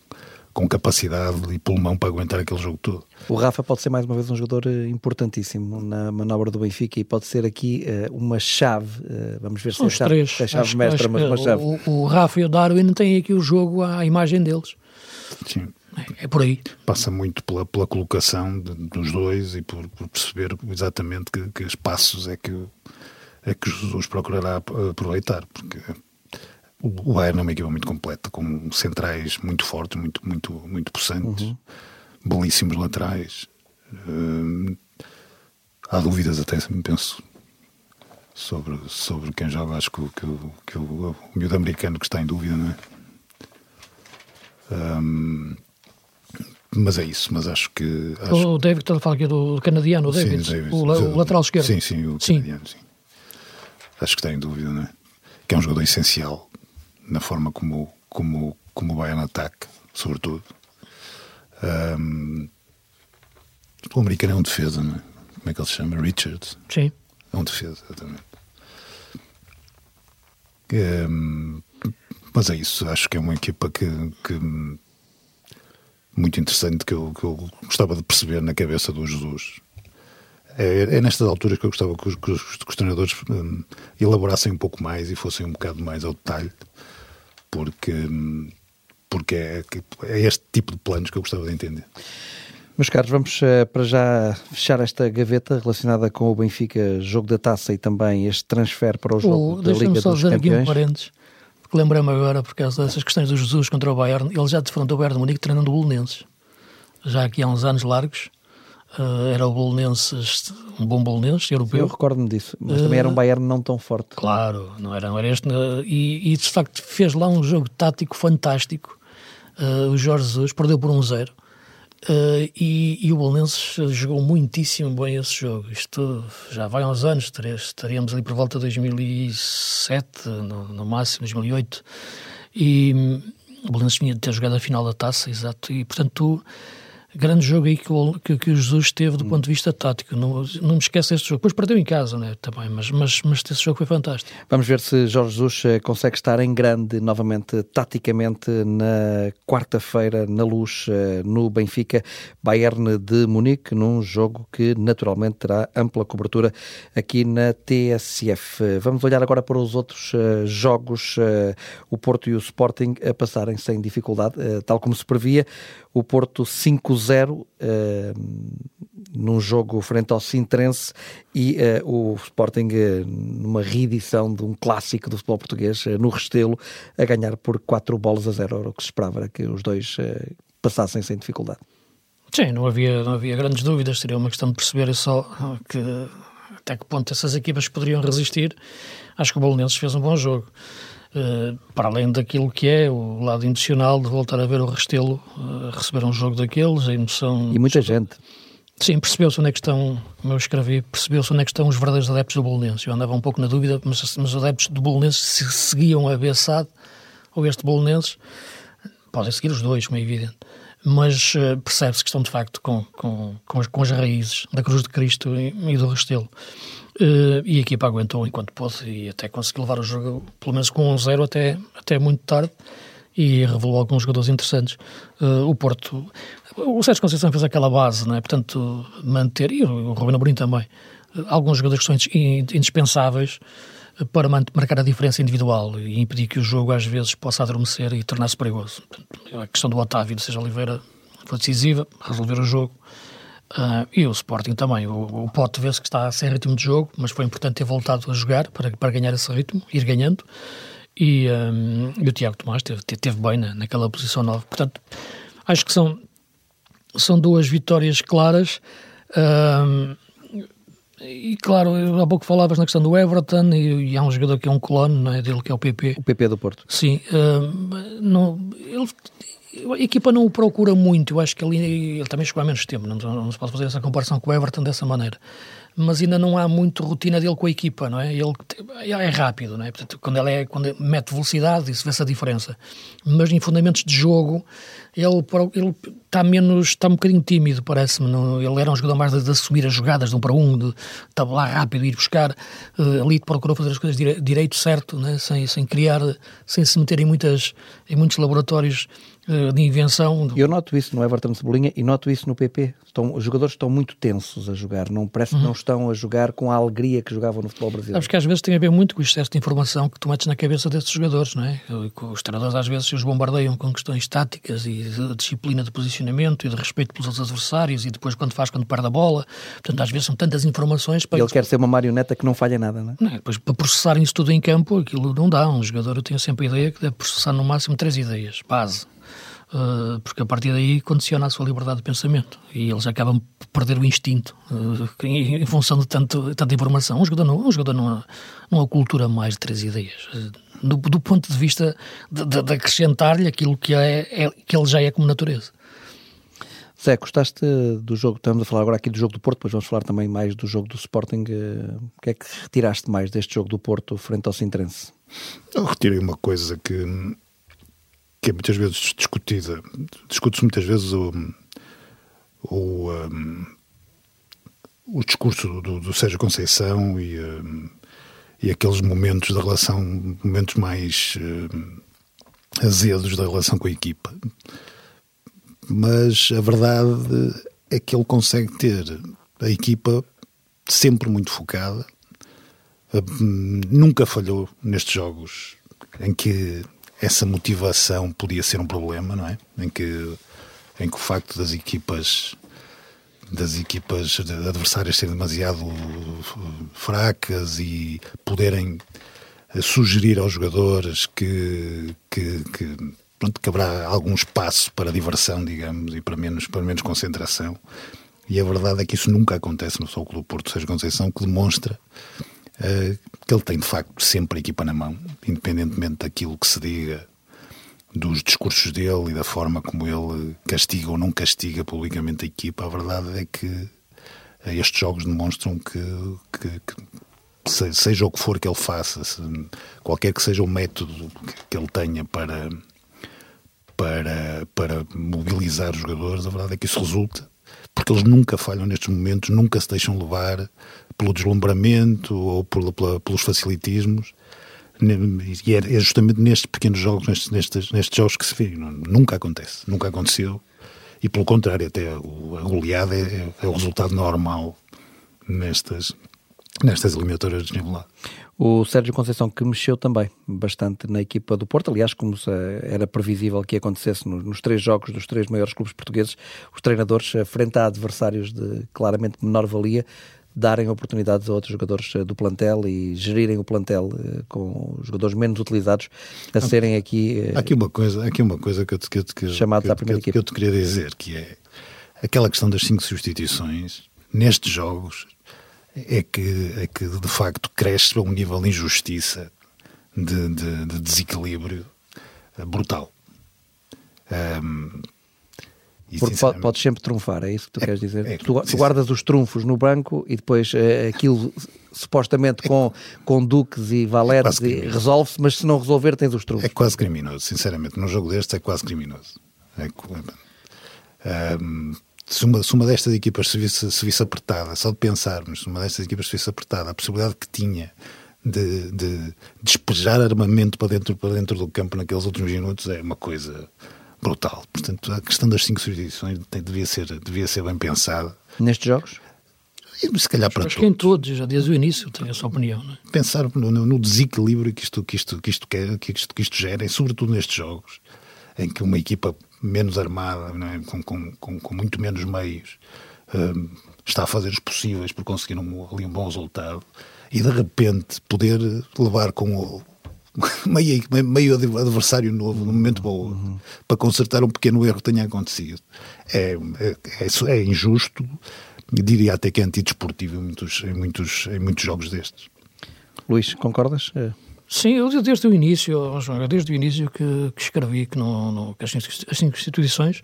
com capacidade e pulmão para aguentar aquele jogo todo. O Rafa pode ser mais uma vez um jogador eh, importantíssimo na manobra do Benfica e pode ser aqui uh, uma chave. Uh, vamos ver se é chave, três. Se é chave acho, mestra, acho mas uma chave. O, o, Rafa e o Darwin têm aqui o jogo à imagem deles. Sim. É, é por aí. Passa muito pela, pela colocação de, dos dois e por, por perceber exatamente que, que espaços é que, é que Jesus procurará aproveitar, porque o Bayern é uma equipa muito completa, com centrais muito fortes, muito, muito, muito possantes, uhum. belíssimos laterais. Uh, há dúvidas até, penso, sobre, sobre quem joga. Acho que, que, que o, o miúdo americano que está em dúvida, não é? Um, mas é isso, mas acho que. Acho... O David, está a falar aqui do canadiano, o David, sim, David o, o, lateral esquerdo. Sim, sim, o sim. canadiano, sim. Acho que está em dúvida, não é? Que é um jogador essencial na forma como, como, como o Bayern ataca, sobretudo. Um, o americano é um defesa, não é? Como é que ele se chama? Richards. Sim. É um defesa, exatamente. Um, mas é isso, acho que é uma equipa que, que muito interessante que eu, que eu gostava de perceber na cabeça do Jesus. É, é, nestas alturas que eu gostava que os, que os, que os treinadores um, elaborassem um pouco mais e fossem um bocado mais ao detalhe porque, porque é, é este tipo de planos que eu gostava de entender. Meus caros, vamos uh, para já fechar esta gaveta relacionada com o Benfica, jogo da taça e também este transfer para o jogo oh, da Liga só dos Campeões. Aqui um parênteses, porque lembrei-me agora, por causa dessas questões do Jesus contra o Bayern, ele já defrontou o Bayern de Munique treinando o Bolonenses, já aqui há uns anos largos, Uh, era o Bolonenses, um bom Bolonenses europeu. Eu recordo-me disso, mas uh, também era um Bayern não tão forte. Claro, não era, não era este. Uh, e, e, de facto fez lá um jogo tático fantástico. o Jorge Jesus perdeu por um zero. E, e, o Bolonenses jogou muitíssimo bem esse jogo. Isto já vai há uns anos, estaríamos ali por volta de 2007, no, no máximo, 2008. E hum, o Bolonenses tinha de ter jogado a final da taça, exato. E portanto, tu grande jogo aí que o, que, que o Jesus teve do hum. ponto de vista tático. Não, não me esquece deste jogo. Depois perdeu em casa, né, também, mas, mas, mas esse jogo foi fantástico. Vamos ver se Jorge Jesus eh, consegue estar em grande novamente, taticamente, na quarta-feira, na luz, eh, no Benfica, Bayern de Munique, num jogo que naturalmente terá ampla cobertura aqui na TSF. Vamos olhar agora para os outros eh, jogos, o Porto e o Sporting a passarem sem dificuldade, tal como se previa o Porto 5-0 uh, eh, num jogo frente ao Sintrense e uh, o Sporting uh, numa reedição de um clássico do futebol português no Restelo a ganhar por 4 bolas a 0, era o que se esperava era que os dois passassem sem dificuldade. Sim, não havia, não havia grandes dúvidas, seria uma questão de perceber só que até que ponto essas equipas poderiam resistir. Acho que o Bolonenses fez um bom jogo. Eh, para além daquilo que é o lado emocional de voltar a ver o Restelo uh, receber um jogo daqueles, a emoção... E muita gente. Sim, percebeu-se onde é que estão, como eu escrevi, percebeu-se onde é que estão os verdadeiros adeptos do Bolonense. Eu andava um pouco na dúvida, mas, mas os adeptos do Bolonense se seguiam a Bessade ou este Bolonense, podem seguir os dois, como é evidente, mas uh, percebe-se que estão de facto com, com, com, as, com as raízes da Cruz de Cristo e, e do Restelo. Uh, e a equipa aguentou enquanto pôde e até conseguiu levar o jogo, pelo menos com 1-0 até, até muito tarde e revelou alguns jogadores interessantes. Uh, o Porto, o Sérgio Conceição fez aquela base, não é? portanto, manter, e o Rubino Amorim também, uh, alguns jogadores que são indispensáveis para marcar a diferença individual e impedir que o jogo às vezes possa adormecer e tornar-se perigoso. Portanto, a questão do Otávio de Seja Oliveira foi decisiva, resolver o jogo. Uh, e o Sporting também. O, o Pote vê-se que está sem ritmo de jogo, mas foi importante ter voltado a jogar para, para ganhar esse ritmo, ir ganhando. E, um, e o Tiago Tomás teve, teve bem na, naquela posição nova. Portanto, acho que são, são duas vitórias claras. Um, E claro, há pouco falavas na questão do Everton e, e, há um jogador que é um clone não é, dele, que é o PP. O PP do Porto. Sim. Uh, não, ele, a equipa não o procura muito. Eu acho que ele, ele também chegou há menos tempo. Não, não se pode fazer essa comparação com o Everton dessa maneira mas ainda não há muito rotina dele com a equipa, não é? Ele é rápido, não é? Portanto, quando ele é, quando mete velocidade, isso vê-se a diferença. Mas em fundamentos de jogo, ele, ele está menos, está um bocadinho tímido, parece-me. Ele era um jogador mais de, de, assumir as jogadas de um para um, de tabular rápido, ir buscar. Uh, ali procurou fazer as coisas dire, direito, certo, né? sem, sem criar, sem se meter em, muitas, em muitos laboratórios de invenção. Eu noto isso no Everton Cebolinha e noto isso no PP. Estão, os jogadores estão muito tensos a jogar, não parece uhum. que não estão a jogar com a alegria que jogavam no futebol brasileiro. Acho que às vezes tem a ver muito com o excesso de informação que tu metes na cabeça desses jogadores, não é? Os treinadores às vezes os bombardeiam com questões táticas e de disciplina de posicionamento e de respeito pelos adversários e depois quando faz quando perde a bola. Portanto, às vezes são tantas informações para... Ele quer ser uma marioneta que não falha nada, não é? Não, depois, para processarem isso tudo em campo, aquilo não dá. Um jogador, eu tenho sempre a ideia que deve processar no máximo três ideias, base. Uh, porque a partir daí condiciona a sua liberdade de pensamento e eles acabam por perder o instinto uh, em, em, função de tanto, tanta informação. Um jogador não, um jogador não, não acultura mais de três ideias. Uh, do, do, ponto de vista de, de, de acrescentar-lhe aquilo que, é, é, que ele já é como natureza. Zé, gostaste do jogo? Estamos a falar agora aqui do jogo do Porto, depois vamos falar também mais do jogo do Sporting. O que é que retiraste mais deste jogo do Porto frente ao Sintrense? Eu retirei uma coisa que que é muitas vezes discutida. Discute-se muitas vezes o, o, um, o discurso do, do Sérgio Conceição e, um, e aqueles momentos da relação, momentos mais um, azedos da relação com a equipa. Mas a verdade é que ele consegue ter a equipa sempre muito focada. Hum, nunca falhou nestes jogos em que essa motivação podia ser um problema, não é? Em que, em que o facto das equipas das equipas adversárias serem demasiado fracas e poderem eh, sugerir aos jogadores que, que, que, pronto, que haverá algum espaço para diversão, digamos, e para menos, para menos concentração. E a verdade é que isso nunca acontece no Sol Clube Porto Sérgio Conceição, que demonstra uh, que ele tem de facto sempre a equipa na mão, independentemente daquilo que se diga dos discursos dele e da forma como ele castiga ou não castiga publicamente a equipa, a verdade é que estes jogos demonstram que, que, que seja o que for que ele faça, se, qualquer que seja o método que ele tenha para, para, para mobilizar os jogadores, a verdade é que isso resulta, porque eles nunca falham nestes momentos, nunca se deixam levar pelo deslumbramento ou por, pela, pelos facilitismos. E é, é justamente nestes pequenos jogos, nestes, nestes, nestes jogos que se vê. Nunca acontece, nunca aconteceu. E pelo contrário, até a goleada é, é o resultado normal nestas, nestas eliminatórias de nível O Sérgio Conceição que mexeu também bastante na equipa do Porto, aliás, como era previsível que acontecesse nos três jogos dos três maiores clubes portugueses, os treinadores, eh, frente a adversários de claramente menor valia, darem oportunidades a outros jogadores eh, do plantel e gerirem o plantel eh, com os jogadores menos utilizados a serem aqui. Há aqui uma coisa, aqui uma coisa que eu te, que, que, chamados que, à primeira que, que eu te queria dizer, que é aquela questão das cinco substituições nestes jogos é que, é que de facto cresce a um nível de injustiça, de, de, de desequilíbrio eh, brutal. Um, porque podes sempre trunfar, é isso que tu é, queres dizer? É, tu, tu, guardas os trunfos no banco e depois é, aquilo supostamente com, com duques e valetes é resolve-se, mas se não resolver tens os trunfos. É quase criminoso, sinceramente. Num jogo destes é quase criminoso. É, um, se, uma, se uma destas equipas se visse, se visse apertada, só de pensarmos, se uma destas equipas se visse apertada, a possibilidade que tinha de, de despejar armamento para dentro, para dentro do campo naqueles últimos minutos é uma coisa brutal. Portanto, a questão das cinco substituições devia ser, devia ser bem pensada. Nestes jogos? E, se calhar para Acho todos. que em todos, já desde o início, tenho essa opinião. É? Pensar no, no, desequilíbrio que isto, que, isto, que, isto quer, que, isto, que isto gera, e sobretudo nestes jogos, em que uma equipa menos armada, é? com, com, com, com, muito menos meios, um, está a fazer os possíveis por conseguir um, ali um bom resultado, e de repente poder levar com o meio, meio adversário novo, no momento bom, uhum. para consertar um pequeno erro que tenha acontecido. É, é, é, é injusto, diria até que é antidesportivo em muitos, em muitos, em muitos jogos destes. Luís, concordas? É. Sim, eu desde o início, desde o início que, que escrevi que, não, não, que as, as cinco instituições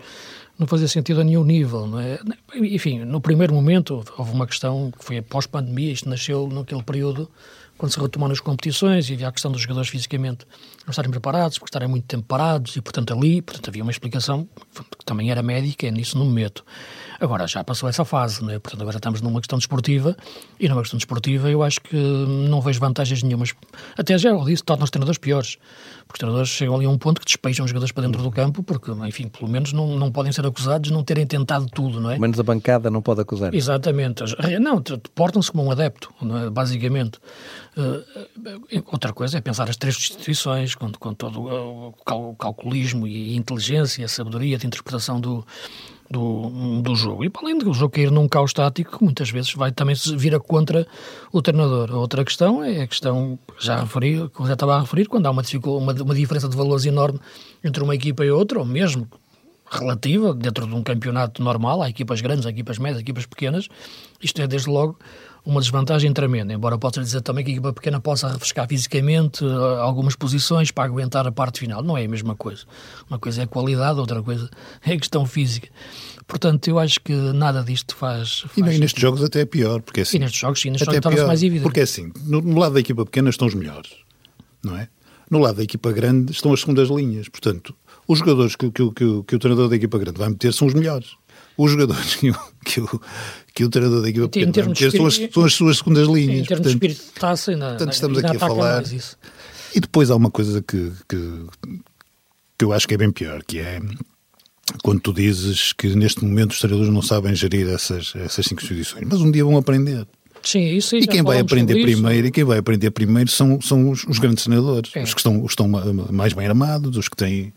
não fazia sentido a nenhum nível. Não é? Enfim, no primeiro momento houve uma questão que foi pós-pandemia, isto nasceu naquele período quando se retomaram as competições e havia a questão dos jogadores fisicamente não estarem preparados, porque estarem muito tempo parados e, portanto, ali portanto, havia uma explicação que também era médica, e nisso não me meto. Agora já passou essa fase, não é? portanto agora estamos numa questão desportiva e numa questão desportiva eu acho que não vejo vantagens nenhumas. Até já eu disse, torna os treinadores piores, porque os treinadores chegam ali a um ponto que despejam os jogadores para dentro do campo porque, enfim, pelo menos não, não podem ser acusados de não terem tentado tudo, não é? Menos a bancada não pode acusar. Exatamente. Não, portam-se como um adepto, é? basicamente. Uh, outra coisa é pensar as três instituições com, com todo o calculismo e inteligência, a sabedoria de interpretação do, do, do jogo. E para além do jogo cair num caos tático, muitas vezes vai também se vira contra o treinador. A outra questão é a questão que já referi, já estava a referir, quando há uma, uma, uma diferença de valores enorme entre uma equipa e outra, ou mesmo relativa, dentro de um campeonato normal, há equipas grandes, há equipas médias, há equipas pequenas, isto é desde logo uma desvantagem tremenda, embora possa dizer também que a equipa pequena possa refrescar fisicamente uh, algumas posições para aguentar a parte final. Não é a mesma coisa. Uma coisa é qualidade, outra coisa é questão física. Portanto, eu acho que nada disto faz. faz e, e nestes jogos até é pior, porque assim. E nestes jogos, sim, nestes jogos torna-se mais evidente. Porque é assim, no, no lado da equipa pequena estão os melhores, não é? No lado da equipa grande estão as segundas linhas. Portanto, os jogadores que, que, que, que o treinador da equipa grande vai meter são os melhores. Os jogadores que o, que o, que o treinador da equipa pequena vai meter são as, são as suas segundas linhas. Em termos portanto, de espírito de taça, ainda, portanto, estamos aqui a falar. E depois há uma coisa que, que, que eu acho que é bem pior, que é quando tu dizes que neste momento os treinadores não sabem gerir essas, essas cinco instituições, mas um dia vão aprender. Sim, isso e quem vai aprender primeiro, e quem vai aprender primeiro são, são os, os grandes treinadores, é. os que estão, os estão mais bem armados, os que têm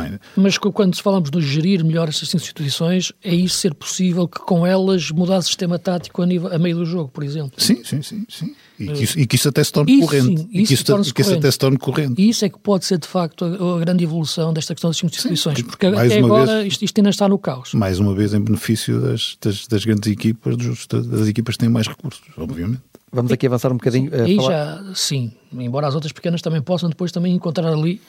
é? Mas quando falamos de gerir melhor essas instituições, é isso ser possível que com elas mudar o sistema tático a, nível, a meio do jogo, por exemplo? Sim, sim, sim. sim. E, que isso, e que isso até se torne isso, corrente. Sim, e que isso, torne que isso até se torne corrente. E isso é que pode ser, de facto, a, a grande evolução desta questão das instituições, sim, porque até agora vez, isto, isto, ainda está no caos. Mais uma vez em benefício das, das, das grandes equipas, dos, das equipas que têm mais recursos, obviamente. Vamos aqui avançar um bocadinho. Sim, aí falar... já, sim, embora as outras pequenas também possam depois também encontrar ali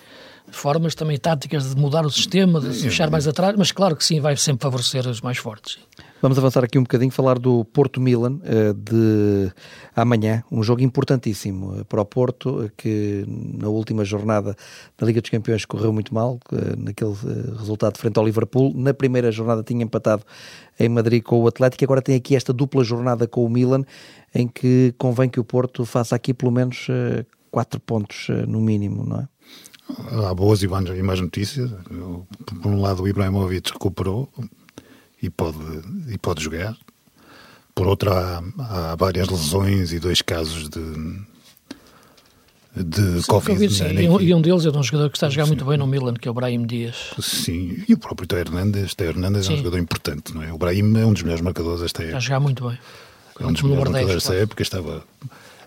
formas também táticas de mudar o sistema, de se fechar mais atrás, mas claro que sim, vai sempre favorecer os mais fortes. Vamos avançar aqui um bocadinho, falar do Porto Milan eh, de amanhã, um jogo importantíssimo eh, para o Porto, eh, que na última jornada da Liga dos Campeões correu muito mal, naquele resultado frente ao Liverpool. Na primeira jornada tinha empatado em Madrid com o Atlético, agora tem aqui esta dupla jornada com o Milan, em que convém que o Porto faça aqui pelo menos quatro pontos no mínimo, não é? Há boas e más notícias. Por um lado, o Ibrahimovic recuperou e pode, e pode jogar. Por outro, há, há várias lesões e dois casos de, de sim, Covid. Sim, e um deles é de um jogador que está a jogar sim. muito bem no Milan, que é o Brahim Dias. Sim, e o próprio Teo Hernandes. Teo Hernandes é um jogador importante, não é? O Brahim é um dos melhores marcadores desta época. Está a jogar muito bem. É um dos melhores marcadores desta época. Estava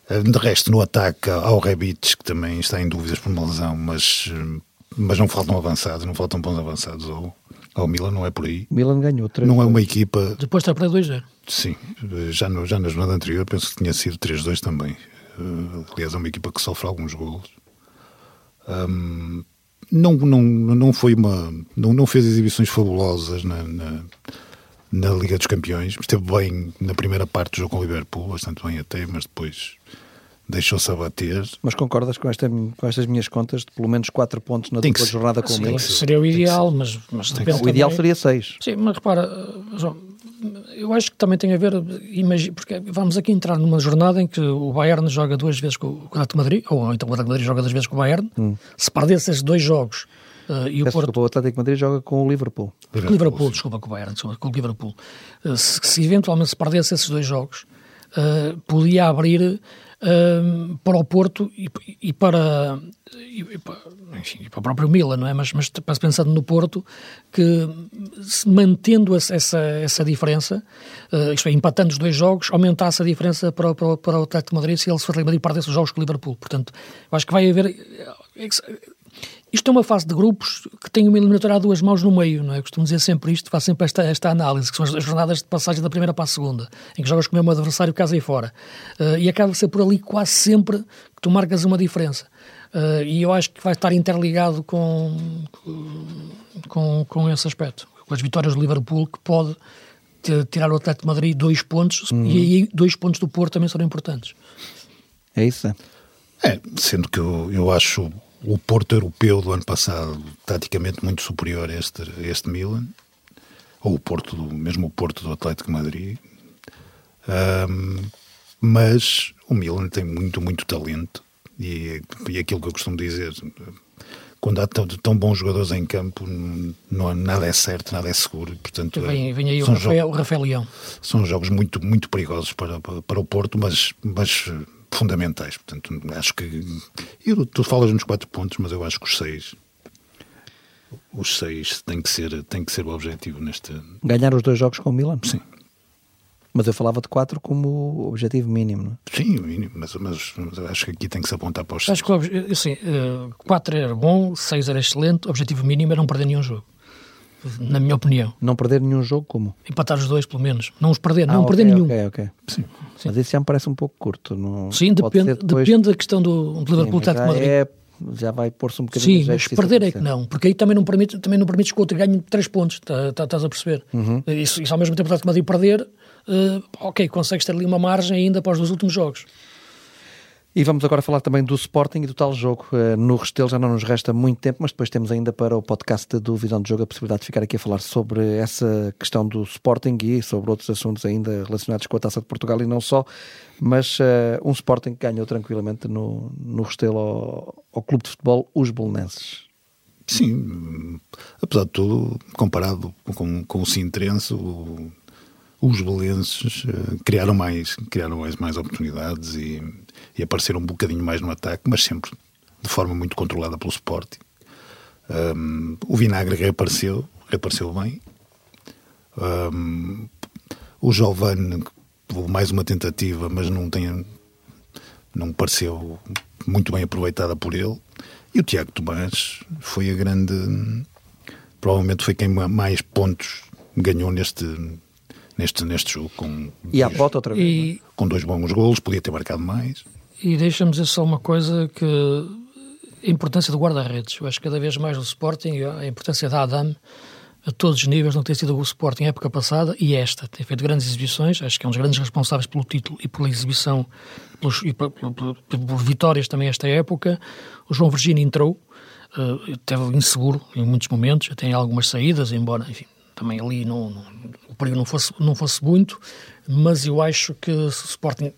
de resto, no ataque ao Rebic, que também está em dúvidas por uma lesão, mas, mas não faltam avançados, não faltam bons avançados ao, ao Milan, não é por aí. Milan ganhou 3 Não é uma equipa. Depois está para 2-0. Sim, já, no, já na jornada anterior penso que tinha sido 3-2 também. Uh, aliás, é uma equipa que sofre alguns golos. Um, não, não, não foi uma. Não, não fez exibições fabulosas na, na na Liga dos Campeões. Esteve bem na primeira parte do jogo com o Liverpool, bastante bem até, mas depois deixou-se abater. Mas concordas com, esta, com estas minhas contas de pelo menos 4 pontos na dupla jornada com o Milan? Seria o ideal, mas, mas depende O ideal seria 6. Sim, mas repara, João, eu acho que também tem a ver, porque vamos aqui entrar numa jornada em que o Bayern joga duas vezes com o Real Madrid, ou então o Real Madrid joga duas vezes com o Bayern. Hum. Se perdesse esses dois jogos Uh, e o, Porto... o Atlético Madrid joga com o Liverpool. Liverpool, Liverpool desculpa, com o Bayern, desculpa, com o Liverpool. Uh, se, se, eventualmente se perdesse esses dois jogos, uh, podia abrir para o Porto e, e para, e, e, para, enfim, e para o próprio Milan, não é? Mas, mas pensando no Porto, que mantendo essa, essa diferença, isto é, empatando os dois jogos, aumentasse a diferença para, para, para o Atlético de Madrid se ele se for Madrid perdesse os jogos com o Liverpool. Portanto, eu acho que vai haver isto é uma fase de grupos que tem uma eliminatória a duas mãos no meio, não é? Costumo dizer sempre isto, faço sempre esta, esta análise, que são as jornadas de passagem da primeira para a segunda, em que jogas com o mesmo adversário casa e fora. Uh, e acaba de ser por ali quase sempre que tu marcas uma diferença. Uh, e eu acho que vai estar interligado com, com, com esse aspecto. Com as vitórias do Liverpool, que pode tirar o Atlético de Madrid dois pontos, uhum. e aí dois pontos do Porto também serão importantes. É isso? É, sendo que eu, eu acho o Porto europeu do ano passado taticamente muito superior a este, a este Milan, ou o Porto, mesmo o Porto do Atlético Madrid. Um, mas o Milan tem muito, muito talento e, e aquilo que eu costumo dizer, quando há tão, tão bons jogadores em campo, não, nada é certo, nada é seguro. Portanto, vem, vem aí o Rafael, o Rafael Leão. São jogos muito, muito perigosos para, para, para o Porto, mas, mas fundamentais. Portanto, acho que. Eu, tu falas nos quatro pontos, mas eu acho que os seis. Os seis tem que ser, tem que ser o objetivo neste. Ganhar os dois jogos com o Milan? Sim. Mas eu falava de quatro como objetivo mínimo, não é? Sim, mínimo, mas, mas, mas acho que aqui tem que se apontar para os seis. Acho que assim, quatro era bom, seis era excelente, o objetivo mínimo era não perder nenhum jogo na minha opinião. Não perder nenhum jogo como? Empatar os dois, pelo menos. Não os perder, ah, não okay, perder nenhum. Ok. Sim. Sim. Mas isso já me parece um pouco curto. Não... Sim, depende, depois... depende da questão do, do Liverpool de Madrid. É, já vai pôr-se um bocadinho Sim, mas perder é que não, porque aí também não permite, também não permites que o outro ganhe três pontos, tá, tá, estás a perceber? Uhum. Isso, isso ao mesmo tempo de Madrid perder, uh, ok, consegues ter ali uma margem ainda para os dois últimos jogos. E vamos agora falar também do Sporting e do tal jogo. Eh, no Restelo já não nos resta muito tempo, mas depois temos ainda para o podcast do Visão de Jogo a possibilidade de ficar aqui a falar sobre essa questão do Sporting e sobre outros assuntos ainda relacionados com a Taça de Portugal e não só. Mas uh, um Sporting que ganhou tranquilamente no, no Restelo ao, ao Clube de Futebol Os Belenenses. Sim, apesar de tudo, comparado com, com o Sintrense, os belenenses uh, criaram mais, criaram mais, mais oportunidades e e aparecer um bocadinho mais no ataque, mas sempre de forma muito controlada pelo Sporting. Um, o Vinagre reapareceu, reapareceu bem. Um, o Giovanni houve mais uma tentativa, mas não tem, não pareceu muito bem aproveitada por ele. E o Tiago Tomás foi a grande. Provavelmente foi quem mais pontos ganhou neste, neste, neste jogo. Com e a bota outra vez. E... É? Com dois bons golos, podia ter marcado mais. E deixa-me dizer só uma coisa que a importância do guarda-redes. Eu acho que cada vez mais o Sporting, a importância da Adam a todos os níveis, não tem sido o Sporting época passada e esta. Tem feito grandes exibições, acho que é um dos grandes responsáveis pelo título e pela exibição pelos, e por, por, por, por vitórias também esta época. O João Virgínio entrou, uh, esteve inseguro em muitos momentos, tem algumas saídas, embora, enfim, também ali não, não, o perigo não fosse, não fosse muito, mas eu acho que se o Sporting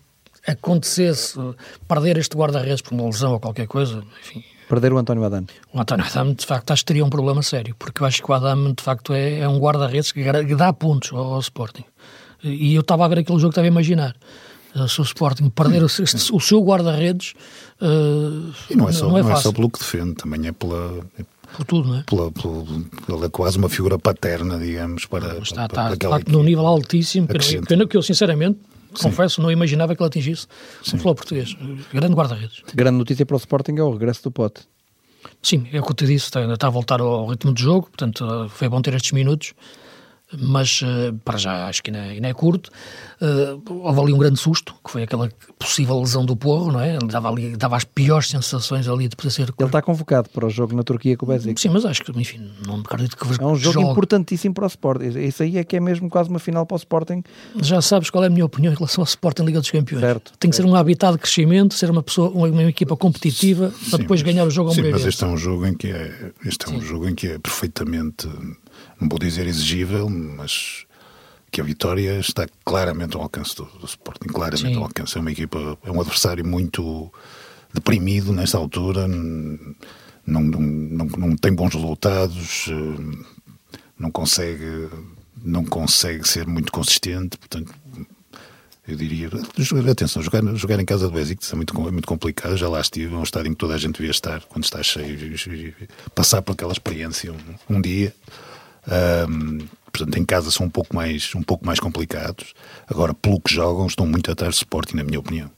acontecesse perder este guarda-redes por uma lesão ou qualquer coisa, enfim... Perder o António Adame. O António Adame, de facto, acho que teria um problema sério, porque eu acho que o Adame, de facto, é, é um guarda-redes que, dá pontos ao, ao, Sporting. E eu estava a ver aquele jogo, estava a imaginar. Uh, se o Sporting perder o, o seu guarda-redes... Uh, e não é, só, não, é, não é só pelo que defende, também é pela... por tudo, não é? Pela, pela, pela, é quase uma figura paterna, digamos, para. Está, para, está, está num nível altíssimo. Pena, pena que eu, sinceramente, confesso, não imaginava que ele atingisse Sim. um futebol português. Grande guarda-redes. Grande notícia para o Sporting é o regresso do Pote. Sim, é o que eu te disse, ainda está a voltar ao ritmo de jogo, portanto foi bom ter estes minutos mas uh, para já acho que ainda, ainda é curto. Uh, houve ali um grande susto, que foi aquela possível lesão do Porro, não é? Ele dava, ali, dava as piores sensações ali de poder ser. Ele está convocado para o jogo na Turquia com o Besiktas. Sim, mas acho que, enfim, não me acredito que É um jogo jogue. importantíssimo para o Sporting. Isso aí é que é mesmo quase uma final para o Sporting. Já sabes qual é a minha opinião em relação ao Sporting Liga dos Campeões. Certo, Tem que certo. ser um habitat de crescimento, ser uma pessoa, uma, uma equipa competitiva sim, para depois mas, ganhar o jogo ao Sim, mas este é um jogo em que é, este é um jogo em que é perfeitamente não vou dizer exigível, mas que a vitória está claramente ao alcance do, do Sporting, claramente Sim. ao alcance. É uma equipa, é um adversário muito deprimido nesta altura, não, não, não, não tem bons resultados, eh, não consegue, não consegue ser muito consistente, portanto eu diria, atenção, jogar, jogar em casa do Besiktas é muito, é muito complicado, já lá estive, é um estádio em que toda a gente devia estar, quando está cheio, passar por aquela experiência um, um dia, um, portanto, em casa são um pouco, mais, um pouco mais complicados. Agora, pelo que jogam, estão muito atrás do Sporting, na minha opinião.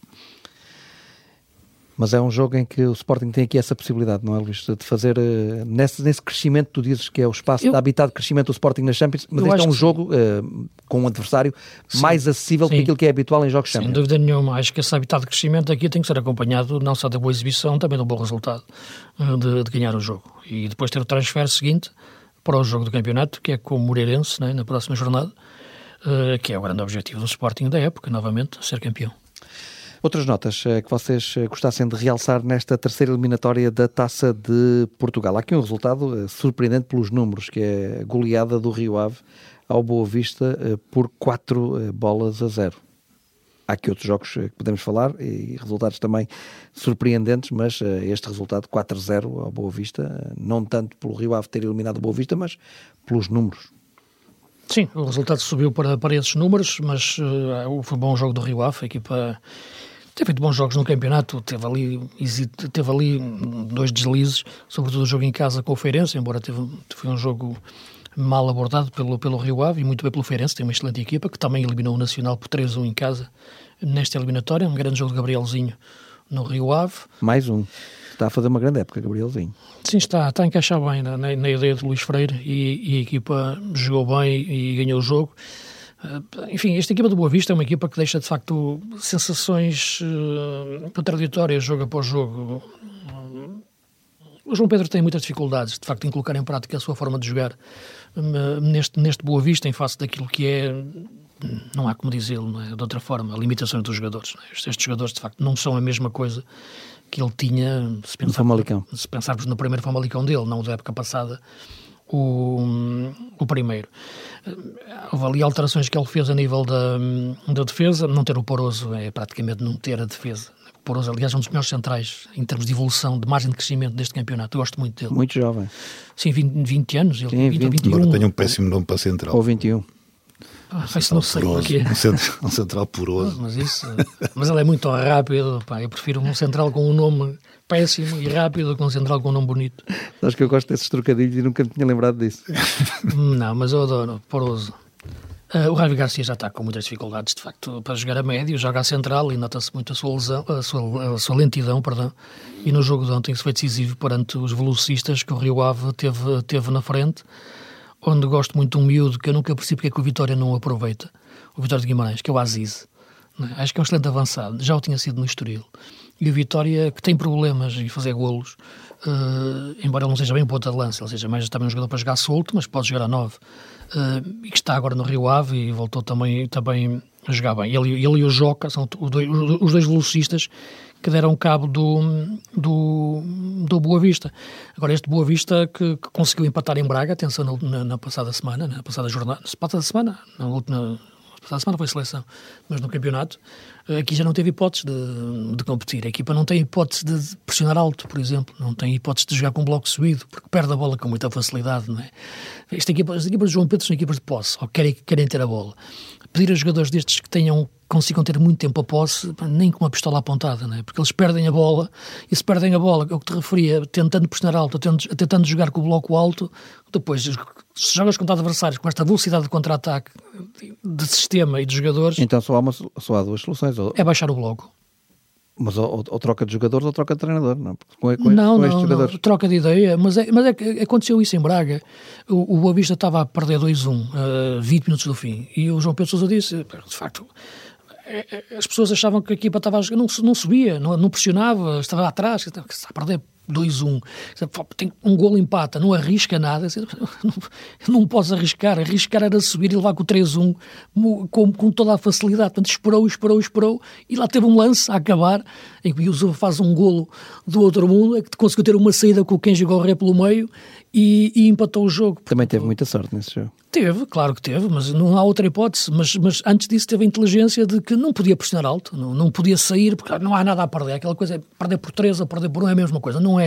Mas é um jogo em que o Sporting tem aqui essa possibilidade, não é, Luís? De fazer, uh, nesse, nesse crescimento, tu dizes que é o espaço eu, de habitat de crescimento do Sporting na Champions, mas este é um jogo uh, com um adversário sim. mais acessível sim. que aquilo que é habitual em jogos Champions. Sem dúvida nenhuma. Acho que esse habitat de crescimento aqui tem que ser acompanhado não só da boa exibição, também do bom resultado de, de ganhar o jogo. E depois ter o transfer seguinte para o jogo do campeonato, que é com o Moreirense, né, na próxima jornada, uh, que é o grande objetivo do Sporting da época, novamente, ser campeão. Outras notas uh, que vocês uh, gostassem de realçar nesta terceira eliminatória da Taça de Portugal. Há aqui um resultado surpreendente pelos números, que é a goleada do Rio Ave ao Boa Vista por 4 bolas a 0. Há aqui outros jogos que podemos falar e resultados também surpreendentes, mas este resultado 4-0 ao Boa Vista, não tanto pelo Rio Ave ter eliminado o Boa Vista, mas pelos números. Sim, o resultado subiu para, para esses números, mas uh, foi bom jogo do Rio Ave, a equipa teve feito bons jogos no campeonato, teve ali, teve ali dois deslizes, sobretudo o jogo em casa com o Feirense, embora teve, foi um jogo mal abordado pelo, pelo Rio Ave e muito bem pelo Feirense, tem uma excelente equipa que também eliminou o Nacional por 3-1 em casa nesta eliminatória, um grande jogo de Gabrielzinho no Rio Ave. Mais um. Está a fazer uma grande época, Gabrielzinho. Sim, está, está a encaixar bem na, na ideia de Luís Freire e, e, a equipa jogou bem e ganhou o jogo. Uh, enfim, esta equipa do Boa Vista é uma equipa que deixa de facto sensações uh, contraditórias jogo após jogo. Uh, o João Pedro tem muitas dificuldades, de facto, em colocar em prática a sua forma de jogar neste, neste Boa Vista, em face daquilo que é não há como dizê-lo, é? de outra forma, limitações dos jogadores. É? Estes jogadores, de facto, não são a mesma coisa que ele tinha, se, pensarmos, se pensarmos no primeiro Famalicão dele, não da época passada, o, o primeiro. Houve ali alterações que ele fez a nível da, da defesa, não ter o Poroso é praticamente não ter a defesa. O Poroso, aliás, é um dos melhores centrais em termos de evolução, de margem de crescimento deste campeonato. Eu gosto muito dele. Muito jovem. Sim, 20, 20 anos. Ele, Sim, 20, 20 21. Agora tem um péssimo nome para central. Ou 21. Ah, isso não sei porquê. Um central, um central poroso. Mas, isso, mas ele é muito rápido. Pá, eu prefiro um central com um nome péssimo e rápido do que um central com um nome bonito. Acho que eu gosto desses trocadilhos e nunca me tinha lembrado disso. não, mas eu adoro. Poroso. Uh, o Ravi Garcia já está com muitas dificuldades, de facto, para jogar a médio, joga a central e nota-se muito a sua, lesão, a, sua, a sua, lentidão, perdão, e no jogo de ontem se foi decisivo perante os velocistas que o Rio Ave teve, teve na frente onde gosto muito de um miúdo que eu nunca percebi porque é que o Vitória não aproveita, o Vitória de Guimarães, que é o Aziz. É? Acho que é um excelente avançado, já o tinha sido no Estoril. E o Vitória, que tem problemas em fazer golos, uh, embora ele não seja bem um ponta de lança, ele seja mais também um jogador para jogar solto, mas pode jogar a nove. Uh, e que está agora no Rio Ave e voltou também, também a jogar bem. Ele, ele e o Joca são os dois, os dois velocistas que deram cabo do, do, do Boa Vista. Agora, este Boa Vista que, que conseguiu empatar em Braga, atenção, na, na, passada semana, na passada jornada, na passada semana, na última, passada semana foi seleção, mas no campeonato, aqui já não teve hipótese de, de, competir. A equipa não tem hipótese de pressionar alto, por exemplo, não tem hipótese de jogar com um bloco subido, porque perde a bola com muita facilidade, não é? Esta equipa, as equipas de João Pedro são equipas de posse, ou querem, querem ter a bola. Pedir a jogadores destes que tenham consigam ter muito tempo a posse, nem com uma pistola apontada, não é? porque eles perdem a bola, e se perdem a bola, é o que te referia, tentando pressionar alto, tentando, tentando jogar com o bloco alto, depois, se jogas contra adversários com esta velocidade de contra-ataque de sistema e de jogadores... Então só há, uma, só há duas soluções. Ou... É baixar o bloco. Mas ou, ou, troca de jogadores ou troca de treinador, não? Com, com, não, não, não, troca de ideia, mas, é, mas é que aconteceu isso em Braga. O, o Boa Vista estava a perder 2-1, uh, 20 minutos do fim, e o João Pedro Sousa disse, de facto, é, é, as pessoas achavam que a equipa estava não, não subia, não, não pressionava, estava atrás, está a perder 2-1, tem um golo empata, não arrisca nada, não, posso arriscar, arriscar era subir e levar com o 3-1 com, com toda a facilidade, portanto esperou, esperou, esperou e lá teve um lance a acabar em que o Yusufa faz um golo do outro mundo, é que conseguiu ter uma saída com o Kenji Gorré pelo meio e, e, empatou o jogo. Também teve muita sorte nesse jogo. Teve, claro que teve, mas não há outra hipótese. Mas, mas antes disso teve a inteligência de que não podia pressionar alto, não, não podia sair, porque não há nada a perder. Aquela coisa é perder por 3 ou perder por 1 é a mesma coisa. Não é.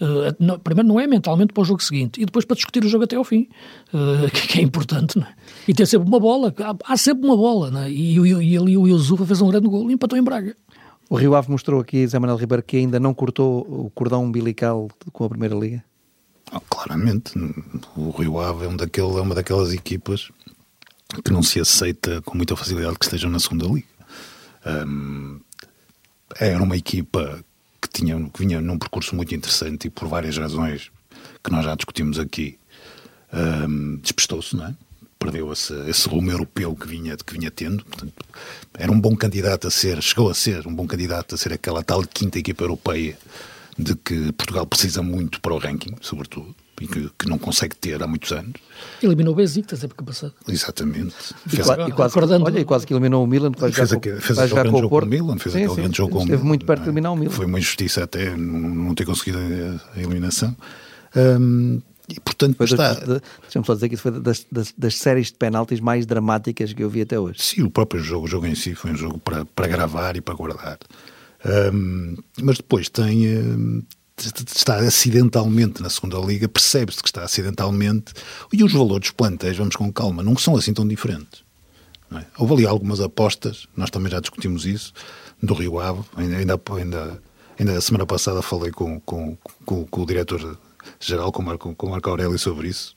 Uh, não, primeiro, não é mentalmente para o jogo seguinte e depois para discutir o jogo até ao fim, uh, que, que, é importante, não é? E ter sempre uma bola, há, há sempre uma bola, não é? E, e, e ali o Yusufa fez um grande gol e empatou em Braga. O Rio Ave mostrou aqui, Zé Manuel Ribeiro, que ainda não cortou o cordão umbilical com a Primeira Liga? Oh, claramente, o Rio Ave é, um daquele, é uma daquelas equipas que não se aceita com muita facilidade que estejam na segunda liga. Um, era uma equipa que tinha, que vinha num percurso muito interessante e por várias razões que nós já discutimos aqui, um, despistou-se, não é? Perdeu esse, esse rumo europeu que vinha, que vinha tendo. Portanto, era um bom candidato a ser, chegou a ser um bom candidato a ser aquela tal quinta equipa europeia de que Portugal precisa muito para o ranking, sobretudo, e que, que não consegue ter há muitos anos. Eliminou o Besiktas época passada. Exatamente. E, fez e quase, olha, e quase que eliminou o Milan. Fez, fez, aquele, fez aquele grande jogo com o Milan, fez sim, aquele sim, grande jogo com o Milan. Esteve muito perto de eliminar o Milan. Foi uma injustiça até não, ter conseguido a, a eliminação. Um, e, portanto, foi está... Deixa-me só dizer que isso foi das, das, das, séries de penaltis mais dramáticas que eu vi até hoje. Sim, o próprio jogo, o jogo em si foi um jogo para, para gravar e para guardar. Um, mas depois tem, um, está acidentalmente na segunda liga, percebe-se que está acidentalmente, e os valores dos plantéis, vamos com calma, não são assim tão diferentes. É? Houve ali algumas apostas, nós também já discutimos isso, do Rio Ave, ainda, ainda, ainda, a semana passada falei com, com, com, com o diretor geral com o Marco, com Marco Aurélio sobre isso,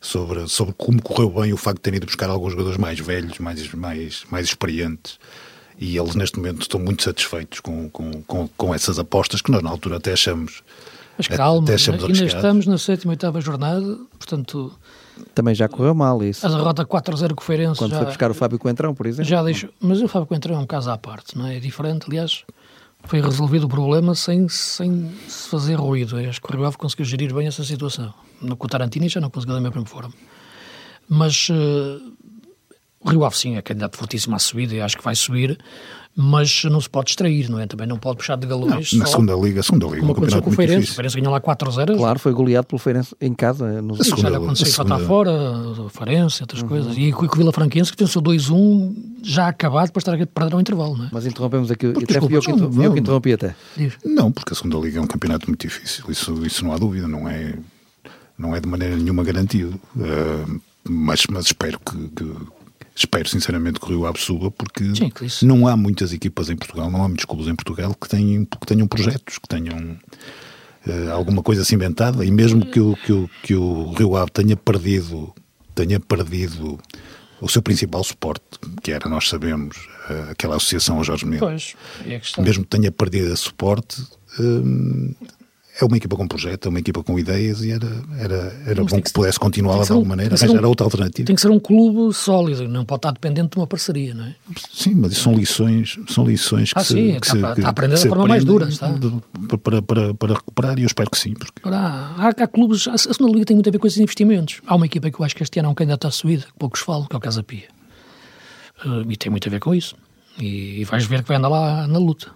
sobre, sobre como correu bem o facto de terem ido buscar alguns jogadores mais velhos, mais, mais, mais experientes. E eles neste momento estão muito satisfeitos com, com, com, com essas apostas que nós na altura até achamos. Mas calma, até achamos ainda estamos na sétima e oitava jornada, portanto. Também já correu mal isso. A derrota 4-0 com o Feirense. Quando já, foi buscar o Fábio Coentrão, por exemplo. Já deixou, mas o Fábio Coentrão é um caso à parte, não é? É diferente, aliás foi resolvido o problema sem, sem se fazer ruído. Acho que o Rio Ave conseguiu gerir bem essa situação. No, com o Tarantini já não conseguiu da mesma forma. Mas uh, o Rio Ave sim é candidato fortíssimo à subida e acho que vai subir mas não se pode distrair, não é? Também não pode puxar de galões. Não, na segunda liga, a segunda liga, como aconteceu com o Feirense. O Feirense ganhou lá 4-0. Claro, foi goleado pelo Feirense em casa. No... A segunda, já aconteceu segunda... lá fora, o Feirense, outras uhum. coisas. E com o Vila Franquense que venceu 2-1 já acabado para estar a perder ao intervalo, não é? Mas interrompemos aqui, porque, até desculpa, eu, que, não, eu que interrompi até. Diz. Não, porque a segunda liga é um campeonato muito difícil, isso, isso não há dúvida, não é, não é de maneira nenhuma garantido. Uh, mas, mas espero que, que espero sinceramente que o Rio Ave suba, porque Sim, não há muitas equipas em Portugal, não há muitos clubes em Portugal que tenham, que tenham projetos, que tenham uh, alguma coisa assim inventada, e mesmo que o, que o, que o Rio Ave tenha perdido, tenha perdido o seu principal suporte, que era, nós sabemos, uh, aquela associação ao Jorge Mendes, pois, é mesmo que tenha perdido esse suporte, uh, é uma equipa com projeto, é uma equipa com ideias e era, era, era bom que, que pudesse continuar de alguma um, maneira, arranjar um, outra alternativa. Tem que ser um clube sólido, não pode estar dependente de uma parceria, não é? Sim, mas isso são lições, são lições que ah, se, sim, que está, se, está a aprender da forma mais dura, está. Para, para, para recuperar e eu espero que sim. Porque... Ora, há, há clubes, a segunda liga tem muito a ver com esses investimentos. Há uma equipa que eu acho que este ano é um candidato à subida, que poucos falam, que é o Casa Pia. Uh, e tem muito a ver com isso. E, e vais ver que vai andar lá na luta.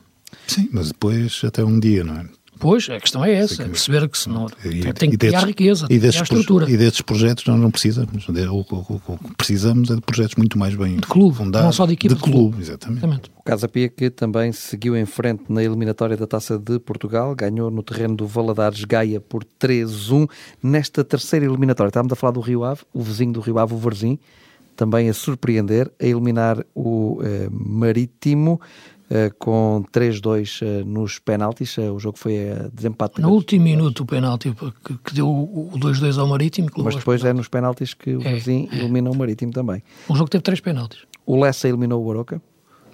Sim, mas depois até um dia, não é? Pois, a questão é essa, é perceber que se não, e, tem que criar riqueza, e desses, estrutura. E desses projetos nós não precisamos. O, que precisamos é de projetos muito mais bem de clube, fundados. Não só de equipe de, de clube, clube. Exatamente. exatamente. O Casa Pia que também seguiu em frente na eliminatória da Taça de Portugal, ganhou no terreno do Valadares Gaia por 3-1. Nesta terceira eliminatória, estávamos a falar do Rio Ave, o vizinho do Rio Ave, o Varzim, também a surpreender, a eliminar o eh, Marítimo. Uh, com 3-2 uh, nos penaltis. Uh, o jogo foi a desempate. No último minuto, o penalti que, que deu o 2-2 ao Marítimo. Mas depois é nos penaltis que o é, Vizinho é. elimina o Marítimo também. O jogo teve três penaltis. O Lessa eliminou o Aroca.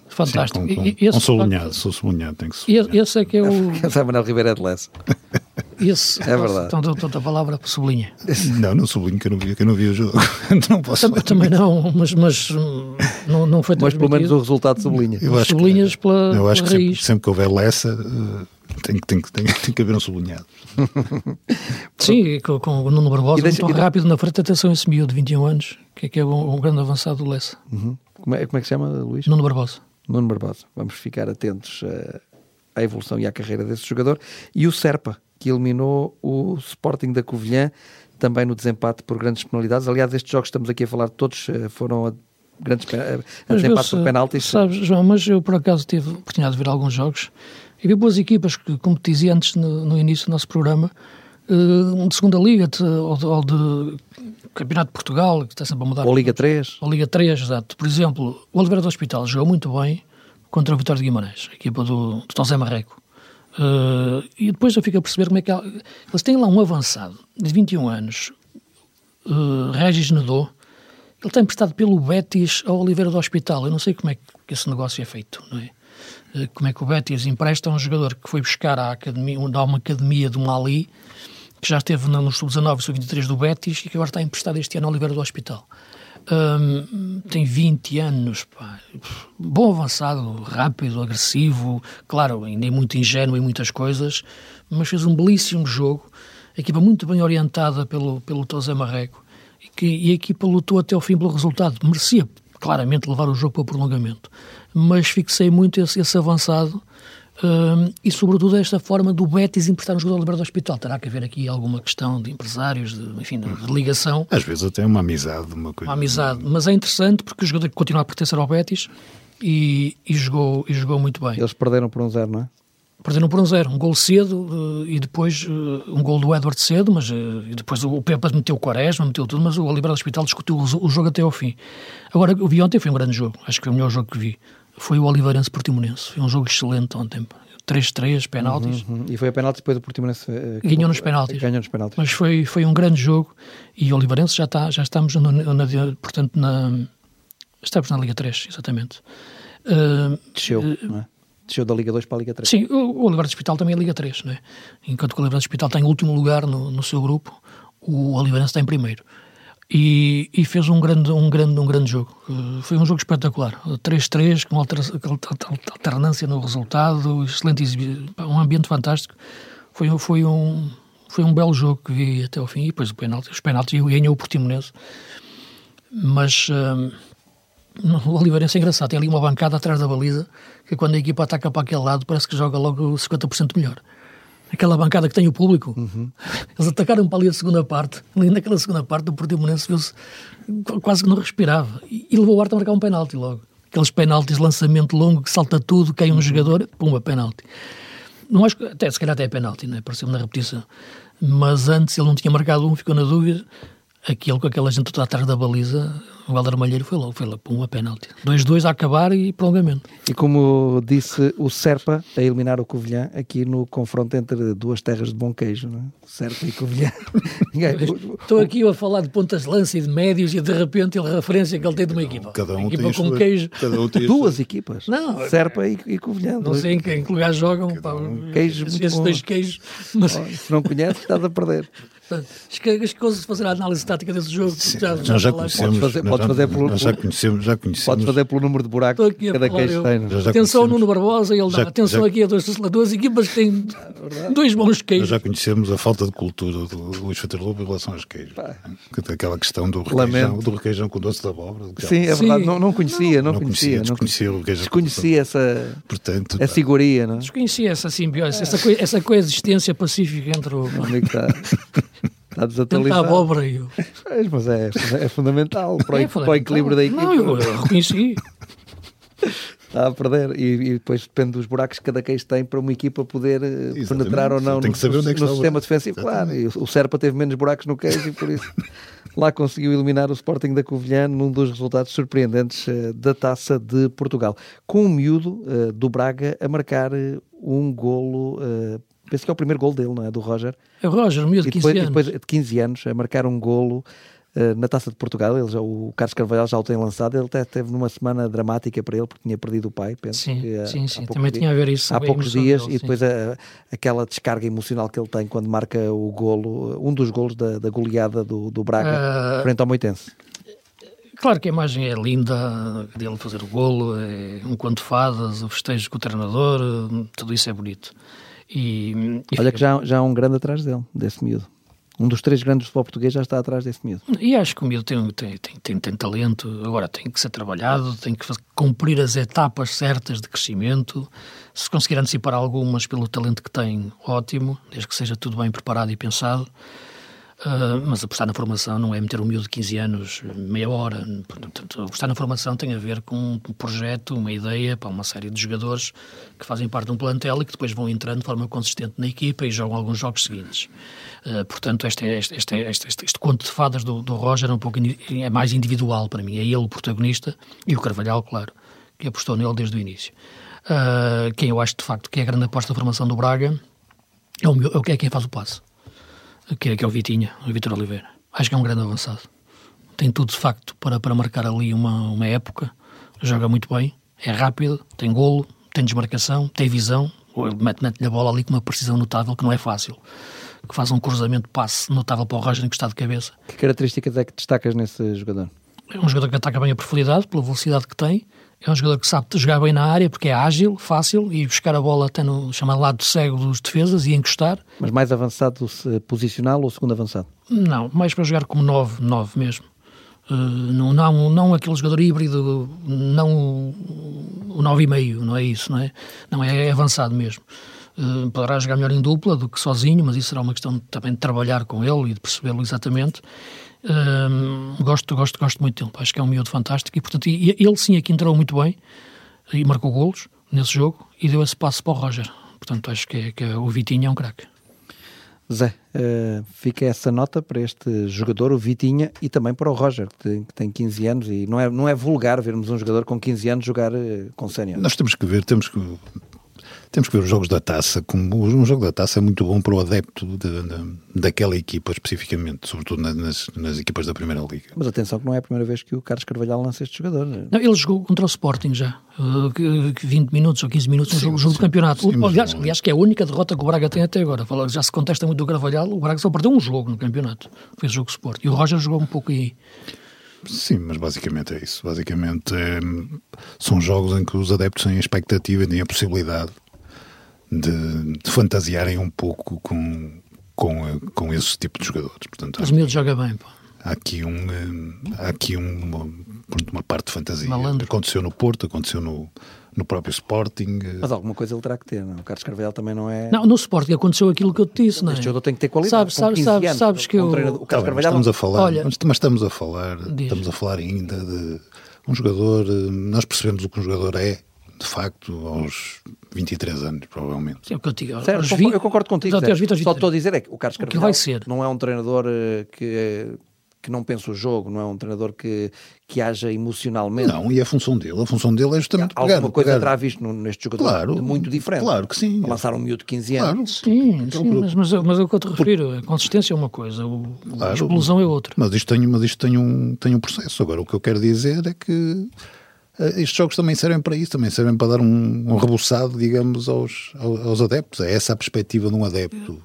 Fantástico. Sim, com, com, esse, um sublinhado, sou sublinhado, tem que sublinhar. Esse é que é o... Esse é Manuel Ribeiro é de Lessa. Esse, é verdade. Então dou a palavra para sublinha. Não, não sublinho que eu não vi, que eu não vi o jogo. não posso também, também não, mas, mas não, não foi Mas pelo menos o resultado sublinha. Eu acho Sublinhas que, pela, eu acho pela que raiz. sempre, sempre, que houver Lessa uh, tem, tem, tem, tem que haver um sublinhado. Sim, com, com o Nuno Barbosa, deixa, muito rápido na frente, atenção esse miúdo de 21 anos, que é, que é um, um grande avançado do Lessa. Uhum. Como, é, como é que se chama, Luís? Nuno Barbosa. Nuno Barbosa. Vamos ficar atentos uh, à evolução e à carreira desse jogador. E o Serpa, que eliminou o Sporting da Covilhã, também no desempate por grandes penalidades. Aliás, estes jogos que estamos aqui a falar, todos uh, foram a grandes a desempate por penaltis. Sabes, João, mas eu por acaso tive a oportunidade de ver alguns jogos e vi boas equipas que, como te dizia antes no, no início do nosso programa, uh, de segunda liga de, ou, de, ou de Campeonato de Portugal, que está sempre a mudar. Ou Liga 3. Ou Liga 3, exato. Por exemplo, o Oliveira do Hospital jogou muito bem contra o Vitória de Guimarães, a equipa do, do José Marreco. Uh, e depois eu fico a perceber como é que ela, eles têm lá um avançado de 21 anos, uh, Regis Nedô, ele tem emprestado pelo Betis ao Oliveira do Hospital. Eu não sei como é que esse negócio é feito, não é? uh, como é que o Betis empresta um jogador que foi buscar à academia, a uma academia do Mali, que já esteve no sub-19 e sub-23 do Betis e que agora está emprestado este ano ao Oliveira do Hospital. Tem 20 anos, pá. bom avançado, rápido, agressivo, claro, ainda é muito ingênuo em muitas coisas, mas fez um belíssimo jogo, equipa muito bem orientada pelo, pelo Tosé Marreco, e, que, e a equipa lutou até ao fim pelo resultado, merecia claramente levar o jogo para o prolongamento, mas fixei muito esse, esse avançado Uh, e, sobretudo, esta forma do Betis emprestar um jogador liberado do hospital. Terá que haver aqui alguma questão de empresários, de, enfim, de ligação. Às vezes até uma amizade. Uma, coisa... uma amizade, mas é interessante porque o jogador continua a pertencer ao Betis e, e, jogou, e jogou muito bem. Eles perderam por um zero, não é? Perderam por um zero, um gol cedo uh, e depois uh, um gol do Edward cedo, mas uh, e depois o Pepe meteu o Quaresma, meteu tudo, mas o Oliveira do Hospital discutiu o, jogo até ao fim. Agora, o vi ontem foi um grande jogo, acho que foi o melhor jogo que vi. Foi o Oliveirense Portimonense, foi um jogo excelente ontem. 3-3, penaltis. Uhum, uhum. E foi a penalti depois do Portimonense. Uh, ganhou nos penaltis. Ganhou nos penaltis. Mas foi, foi um grande jogo e o Oliveirense já, está, já estamos, na, na, portanto, na, estamos na Liga 3, exatamente. Uh, Desceu, uh, não é? Desceu da Liga 2 para a Liga 3. Sim, o, o Oliveira do Hospital também é Liga 3, não é? Enquanto que o Oliveira do Hospital está em último lugar no, no seu grupo, o Oliveirense está em primeiro. E, e, fez um grande, um, grande, um grande jogo. Uh, foi um jogo espetacular. 3-3, com alternância no resultado, excelente um ambiente fantástico. Foi, foi, um, foi um belo jogo que vi até ao fim. E depois o penalti, os penaltis, ganhou o Portimonense. Mas uh, o Oliveirense é engraçado. Tem ali uma bancada atrás da baliza que quando a equipa ataca para aquele lado parece que joga logo 50% melhor aquela bancada que tem o público. Uhum. Eles atacaram para ali a segunda parte. Ali naquela segunda parte, o Portimonense viu-se quase que não respirava. E, e levou o Arte a marcar um penalti logo. Aqueles penaltis, lançamento longo, que salta tudo, cai um uhum. jogador, pumba, penalti. Não acho que, até, se calhar até é penalti, né? apareceu na repetição. Mas antes ele não tinha marcado um, ficou na dúvida. Aquele com aquela gente toda atrás da baliza, o Helder Malheiro foi logo, foi lá, pum, a penalti. 2-2 a acabar e prolongamento. E como disse o Serpa, a eliminar o Covilhã, aqui no confronto entre duas terras de bom queijo, não é? Serpa e Covilhã. Estou aqui a falar de pontas de lança e de médios e de repente ele referência que ele tem de uma equipa. Cada um uma equipa tem com queijo. Cada um tem duas equipas. Não, Serpa e, e Covilhã. Não sei em que, lugar jogam. Pá, um queijo esses dois queijos. Mas... Oh, se não conheces, estás a perder. As coisas de fazer a análise tática desse jogo. Sim, já, já, já conhecemos. Podes fazer, podes fazer pelo, já conhecemos, já conhecemos. Podes fazer pelo número de buracos que cada queijo tem. Já, já Atenção Nuno Barbosa, ele dá. Atenção aqui a duas, duas equipas que têm dois bons queijos. Já conhecemos a falta de cultura do Luís Faterlobo em relação aos queijos. Pá. Aquela questão do requeijão, do requeijão com doce da abóbora. Sim, é verdade. Não, não conhecia, não, não conhecia. Não conhecia. Desconhecia essa, Portanto, essa iguaria, não Desconhecia essa simbiose, essa, essa coexistência pacífica entre o... Onde é que está? Está desatualizado. Tanta abóbora eu. Mas é, é fundamental para, é para o equilíbrio da equipe. Não, eu, eu reconheci. Está a perder. E, e, depois depende dos buracos que cada queijo tem para uma equipa poder eh, Exatamente. penetrar ou não no, é no sistema defensivo. Claro, e o Serpa teve menos buracos no queijo e por isso lá conseguiu eliminar o Sporting da Covilhã num dos resultados surpreendentes uh, da Taça de Portugal. Com o miúdo uh, do Braga a marcar uh, um golo penso que é o primeiro gol dele, não é? Do Roger. É o Roger, miúdo de 15 depois, anos. depois de 15 anos, a marcar um golo uh, na Taça de Portugal. Ele já, o Carlos Carvalhal já o tem lançado. Ele até teve numa semana dramática para ele, porque tinha perdido o pai, penso. Sim, que, eh, sim, sim. Também tinha a ver isso. Há poucos dias, dele, e depois a, aquela descarga emocional que ele tem quando marca o golo, um dos golos da, da goleada do, do Braga, uh... frente ao Moitense. Claro que a imagem é linda dele fazer o golo, é um conto fadas, o festejo com o treinador, tudo isso é bonito. E, e Olha que já, já há um grande atrás dele, desse miúdo. Um dos três grandes do futebol português já está atrás desse miúdo. E acho que o miúdo tem, tem, tem, tem, tem talento, agora tem que ser trabalhado, tem que cumprir as etapas certas de crescimento. Se conseguir antecipar algumas pelo talento que tem, ótimo, desde que seja tudo bem preparado e pensado. Uh, mas apostar na formação não é meter um miúdo de 15 anos, meia hora. Portanto, apostar na formação tem a ver com um projeto, uma ideia para uma série de jogadores que fazem parte de um plantel e que depois vão entrando de forma consistente na equipa e jogam alguns jogos seguintes. Uh, portanto, este, este, este, este, conto de fadas do, do Roger é, um pouco, é mais individual para mim. É ele o protagonista e o Carvalhal, claro, que apostou nele desde o início. Uh, quem eu acho de facto que é a grande aposta da formação do Braga é, o meu, é quem faz o passo que é, que é o Vitinha, o Vitor Oliveira. Acho que é um grande avançado. Tem tudo, de facto, para, para marcar ali uma, uma época. Joga muito bem, é rápido, tem golo, tem desmarcação, tem visão, mete-lhe a bola ali com uma precisão notável que não é fácil. Que faz um cruzamento passe notável para o Roger encostado de cabeça. Que características é que destacas nesse jogador? É um jogador que ataca bem a profundidade, pela velocidade que tem. É um jogador que sabe jogar bem na área, porque é ágil, fácil, e buscar a bola até no chamado lado cego dos defesas e encostar. Mas mais avançado posicional ou segundo avançado? Não, mais para jogar como 9, 9 mesmo. Uh, não, não, não aquele jogador híbrido, não o, o 9,5, não é isso, não é? Não, é, é avançado mesmo. Uh, poderá jogar melhor em dupla do que sozinho, mas isso será uma questão também de trabalhar com ele e de percebê-lo exatamente. Gosto, gosto, gosto muito dele, acho que é um miúdo fantástico e, portanto, ele sim aqui entrou muito bem e marcou golos nesse jogo e deu esse passo para o Roger. Portanto, acho que, é, que é, o Vitinho é um craque. Zé, uh, fica essa nota para este jogador, o Vitinha, e também para o Roger, que tem, que tem 15 anos, e não é, não é vulgar vermos um jogador com 15 anos jogar uh, com sénior. Nós temos que ver, temos que temos que ver os jogos da taça. Como um jogo da taça é muito bom para o adepto de, de, daquela equipa, especificamente, sobretudo nas, nas, equipas da Primeira Liga. Mas atenção, que não é a primeira vez que o Carlos Carvalhal lança este jogador. Não, ele jogou contra o Sporting já, uh, 20 minutos ou 15 minutos no sim, jogo, jogo sim, do campeonato. Sim, aliás, aliás, que é a única derrota que o Braga tem até agora. Já se contesta muito do Carvalhal, o Braga só perdeu um jogo no campeonato. Fez o jogo Sporting. E o Roger jogou um pouco aí. Sim, mas basicamente é isso. Basicamente é, são jogos em que os adeptos têm a expectativa e têm a possibilidade de, de fantasiarem um pouco com, com, com esse tipo de jogadores. Portanto, Os miúdos joga bem, pô. Há aqui, um, eh, há aqui uma, uma parte de fantasia. Malandro. Aconteceu no Porto, aconteceu no, no próprio Sporting. Eh. Mas alguma coisa ele terá que ter, não? O Carlos Carvalhal também não é. Não, no Sporting aconteceu aquilo que eu te disse, não é? Este jogador tem que ter qualidade. Sabes, sabes, sabes, sabes que eu. O Carlos tá Carvalhal. Estamos a falar, Olha, mas estamos a falar, diz. estamos a falar ainda de um jogador. Eh, nós percebemos o que um jogador é, de facto, aos 23 anos, provavelmente. Sim, é o que eu digo. Certo, eu concordo contigo. Só estou a dizer é que o Carlos Carvalhal vai ser. não é um treinador eh, que que não pensa o jogo, não é um treinador que, que haja emocionalmente. Não, e a função dele, a função dele é justamente Há pegar, alguma coisa pegar... terá visto neste jogador claro, muito diferente. Claro que sim. Lançar um miúdo de 15 anos. Claro, sim, sim mas, mas, mas é o que eu te refiro, a consistência é uma coisa, o, claro, a explosão é outra. Mas isto, tem, mas isto tem, um, tem um processo. Agora, o que eu quero dizer é que eh, estes jogos também servem para isso, também servem para dar um, um rebuçado, digamos, aos, aos adeptos. É essa a perspectiva de um adepto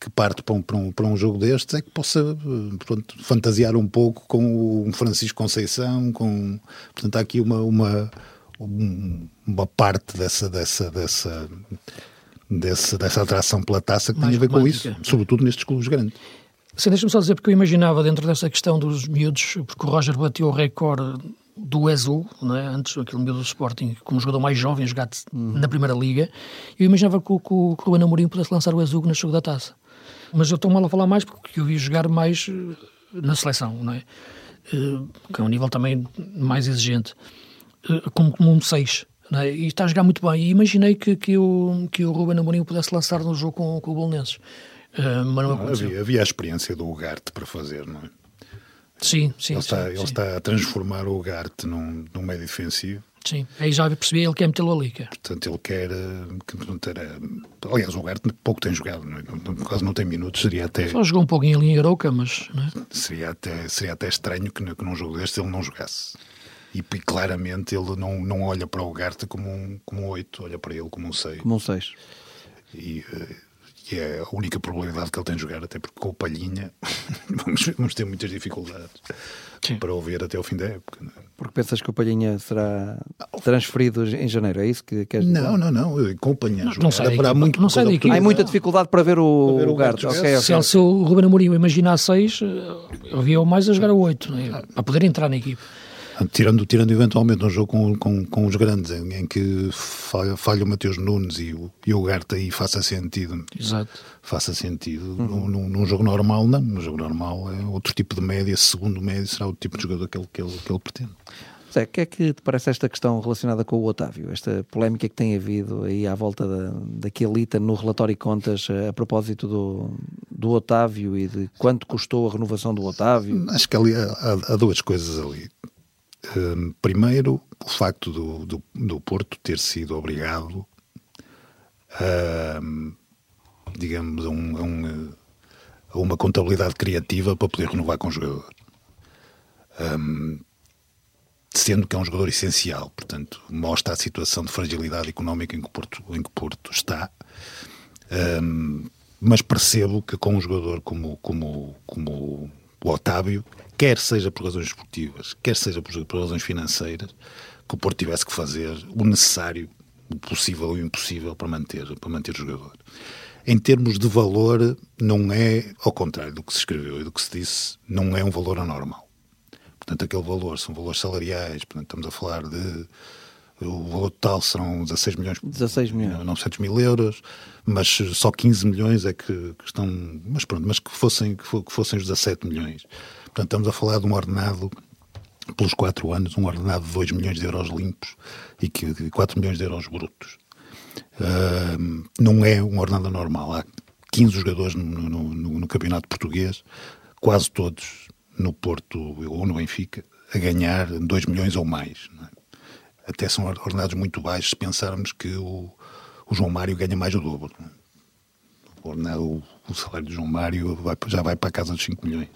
que parte para um, para um, para um jogo destes, é que possa eh, pronto, fantasiar um pouco com o Francisco Conceição, com, portanto há aqui uma, uma, uma parte dessa, dessa, dessa, dessa, dessa atração pela taça que Mais tem a ver romântica. com isso, sobretudo nestes clubes grandes. Sim, deixa-me só dizer, porque eu imaginava dentro dessa questão dos miúdos, porque o Roger bateu o recorde do Ezul, não é? antes aquele miúdo do Sporting, como jogador mais jovem, jogado uhum. na Primeira Liga, eu imaginava que, que, que o Ruben Amorim pudesse lançar o Ezul no jogo da taça. Mas eu estou mal a falar mais porque eu vi jogar mais eh, na seleção, não é? Eh, que é um nível também mais exigente, eh, como, como um 6. É? E está a jogar muito bem. E imaginei que, que, o, que o Ruben Amorim pudesse lançar no jogo com, com o Bolonenses. Uh, mas não, não havia, havia, a experiência do Ugarte para fazer, não é? Sim, sim. Ele, está, sim, ele sim. está a transformar o Ugarte num, num médio defensivo. Sim, aí já percebi, ele quer metê-lo ali. Quer. Portanto, ele quer. ter, aliás, o Ugarte pouco tem jogado, não é? quase não tem minutos, seria até. Só jogou um pouquinho ali em Arouca, mas. É? Seria, até, seria até estranho que, que num jogo deste ele não jogasse. E, e claramente ele não, não olha para o Ugarte como um, como um 8, olha para ele como um 6. Como um 6. E. Uh, que é a única probabilidade que ele tem de jogar, até porque com o Palhinha vamos, vamos ter muitas dificuldades Sim. para o ver até o fim da época. Não é? Porque pensas que o Palhinha será transferido em janeiro, é isso que queres dizer? Não, não, não, com o Palhinha não, não sei haverá muito não sei daqui. Há muita dificuldade para ver o, para ver o Garto. Okay, okay. Se, o Ruben Amorim imaginar 6, eu via mais a jogar a 8, é? para poder entrar na equipe. Tirando, tirando eventualmente um jogo com, com, com os grandes, em, em que falha, falha o Mateus Nunes e o, e o Garta aí faça sentido. Exato. Faça sentido. Uhum. Num, num, jogo normal, não. Num jogo normal é outro tipo de média. Segundo médio será o tipo de jogador que ele, que ele, que ele pretende. Zé, o que é que te parece esta questão relacionada com o Otávio? Esta polémica que tem havido aí à volta da, daquele item no relatório e contas eh, a propósito do, do Otávio e de quanto custou a renovação do Otávio? Acho que ali há, há duas coisas ali. Um, primeiro, o facto do, do, do, Porto ter sido obrigado a, digamos, a, um, a, um, a, uma contabilidade criativa para poder renovar com o jogador. Sendo que é um jogador essencial, portanto, mostra a situação de fragilidade económica em que o Porto, em que o Porto está. Mas percebo que com um jogador como, como, como o Otávio, quer seja por razões esportivas, quer seja por, por razões financeiras, que o Porto tivesse que fazer o necessário, o possível e o impossível para manter, para manter o jogador. Em termos de valor, não é, ao contrário do que se escreveu e do que se disse, não é um valor anormal. Portanto, aquele valor são valores salariais, portanto, estamos a falar de. O valor total serão 16 milhões, 16 milhões. 900 mil euros, mas só 15 milhões é que, que estão. Mas pronto, mas que fossem, que fossem os 17 milhões. Portanto, estamos a falar de um ordenado pelos 4 anos, um ordenado de 2 milhões de euros limpos e que 4 milhões de euros brutos. Uh, não é um ordenado normal. Há 15 jogadores no, no, no, no campeonato português, quase todos no Porto ou no Benfica a ganhar 2 milhões ou mais. Até são ordenados muito baixos se pensarmos que o, o João Mário ganha mais do dobro. O, o, salário do João Mário vai, já vai para a casa dos 5 milhões.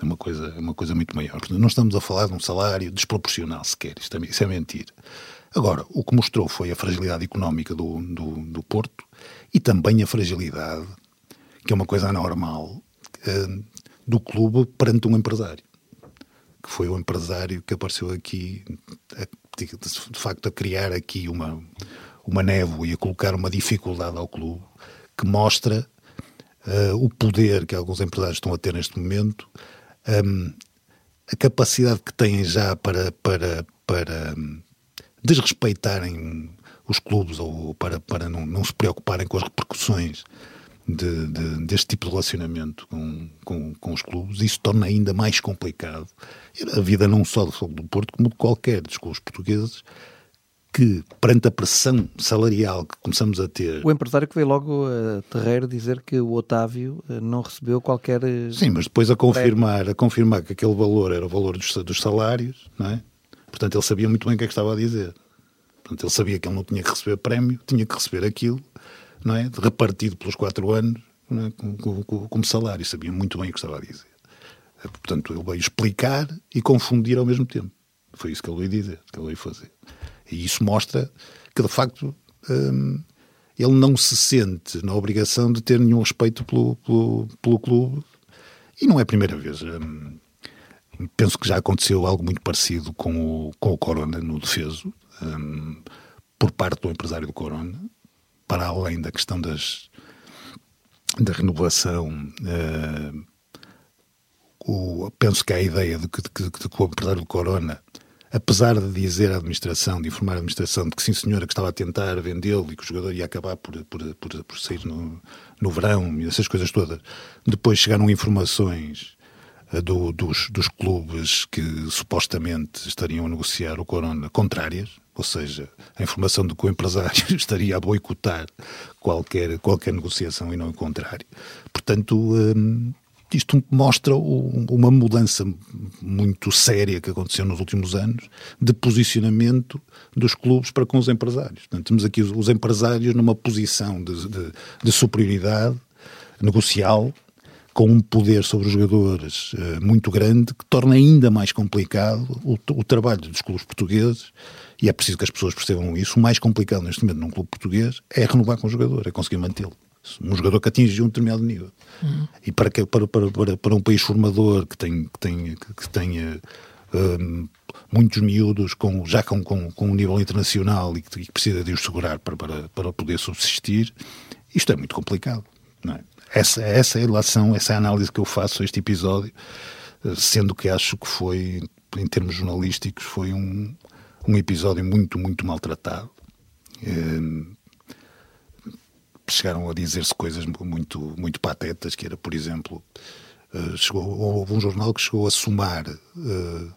É uma coisa, é uma coisa muito maior. Portanto, não estamos a falar de um salário desproporcional sequer. Isto é, isso é mentira. Agora, o que mostrou foi a fragilidade económica do, do, do Porto e também a fragilidade, que é uma coisa anormal, eh, do clube perante um empresário. Que foi o empresário que apareceu aqui, a, de facto, a criar aqui uma, uma névoa e a colocar uma dificuldade ao clube que mostra uh, o poder que alguns empresários estão a ter neste momento, um, a capacidade que têm já para, para, para um, desrespeitarem os clubes ou para, para não, não se preocuparem com as repercussões de, de, deste tipo de relacionamento com, com, com, os clubes, isso torna ainda mais complicado a vida não só do do Porto, como de qualquer dos clubes portugueses, que, perante a pressão salarial que começamos a ter... O empresário que veio logo a terreiro dizer que o Otávio eh, não recebeu qualquer... Eh, Sim, mas depois a confirmar, a confirmar que aquele valor era o valor dos, dos salários, não é? Portanto, ele sabia muito bem o que é que estava a dizer. Portanto, ele sabia que ele não tinha que receber prémio, tinha que receber aquilo não é? repartido pelos quatro anos é? como, como, como, salário. Sabia muito bem o que estava a dizer. Eh, portanto, ele veio explicar e confundir ao mesmo tempo. Foi isso que ele veio dizer, que ele veio fazer. E isso mostra que, de facto, hum, ele não se sente na obrigação de ter nenhum respeito pelo, pelo, pelo clube. E não é a primeira vez. Hum, penso que já aconteceu algo muito parecido com o, com o Corona no defeso, hum, por parte do empresário do Corona, para além da questão das, da renovação, uh, o, penso que a ideia de que, de, de, de que o empresário do Corona, apesar de dizer à administração, de informar a administração de que sim senhora, que estava a tentar vendê-lo e que o jogador ia acabar por, por, por, por sair no, no verão e essas coisas todas, depois chegaram informações do, dos, dos clubes que supostamente estariam a negociar o Corona contrárias, ou seja, a informação de que o empresário estaria a boicotar qualquer, qualquer negociação e não o contrário. Portanto, hum, isto mostra uma mudança muito séria que aconteceu nos últimos anos de posicionamento dos clubes para com os empresários. Portanto, temos aqui os empresários numa posição de, de, de superioridade negocial com um poder sobre os jogadores uh, muito grande que torna ainda mais complicado o, o, trabalho dos clubes portugueses e é preciso que as pessoas percebam isso. O mais complicado neste momento num clube português é renovar com o jogador, é conseguir mantê-lo. Um jogador que atinge um determinado nível. Uhum. E para, que, para, para, para, para, um país formador que, tem, que, tem, que tenha um, muitos miúdos com, já com, com, com um nível internacional e que, que precisa de os segurar para, para, para poder subsistir, isto é muito complicado. Não é? Essa, essa é relação, essa é análise que eu faço a este episódio, sendo que acho que foi, em termos jornalísticos, foi um, um episódio muito, muito maltratado. Eh, chegaram a dizer-se coisas muito, muito patetas, que era, por exemplo, uh, chegou, houve um jornal que chegou a somar uh,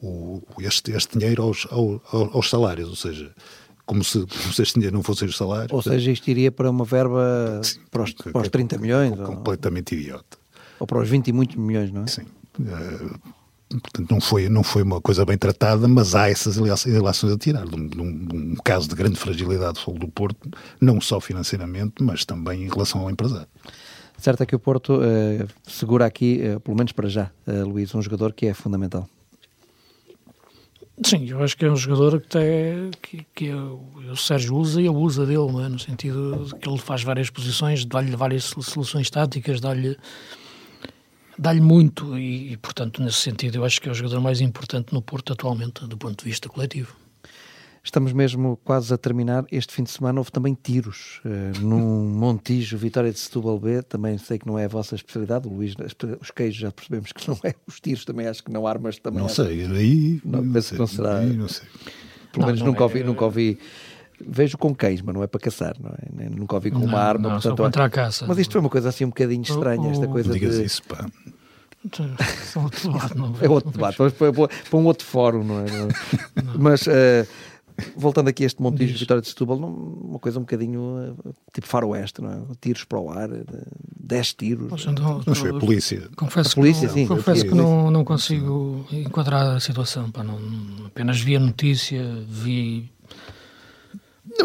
o, este, este dinheiro aos, aos, salários, ou seja, como se, como se este dinheiro não fosse os salários. Ou seja, isto iria para uma verba sim, para, os, para os 30 milhões? Completamente ou... idiota. Ou para os 20 e muitos milhões, não é? Sim. Uh, portanto, não foi, não foi uma coisa bem tratada, mas há essas relações a tirar. De um, um, caso de grande fragilidade do Fogo do Porto, não só financeiramente, mas também em relação ao empresário. Certo é que o Porto eh, segura aqui, eh, pelo menos para já, Luís, um jogador que é fundamental. Sim, eu acho que é um jogador que, tem, que, que é, o Sérgio usa e abusa dele, é? no sentido de que ele faz várias posições, dá-lhe várias soluções táticas, dá-lhe dá-lhe muito e, e, portanto, nesse sentido, eu acho que é o jogador mais importante no Porto atualmente, do ponto de vista coletivo. Estamos mesmo quase a terminar. Este fim de semana houve também tiros uh, num Montijo, Vitória de Setúbal B. Também sei que não é a vossa especialidade, o Luís. Os queijos já percebemos que não é. Os tiros também acho que não, armas também. Não sei, aí. Não, não, penso sei, que não será. Aí, não sei. Pelo menos nunca, é, ouvi, nunca ouvi. Vejo com queijo, mas não é para caçar, não é? Nunca ouvi com uma arma. Não, portanto, só contra a caça. Mas isto foi uma coisa assim um bocadinho estranha, esta coisa não digas de... isso, pá. é outro debate, vamos para, para um outro fórum, não é? Mas uh, voltando aqui a este Montijo de Vitória de Setúbal, uma coisa um bocadinho uh, tipo faroeste, não é? Tiros para o ar, 10 tiros. Mas, não, não foi a polícia. Confesso a polícia, que, sim, não, confesso que não, não consigo enquadrar a situação. Pá, não, apenas vi a notícia, vi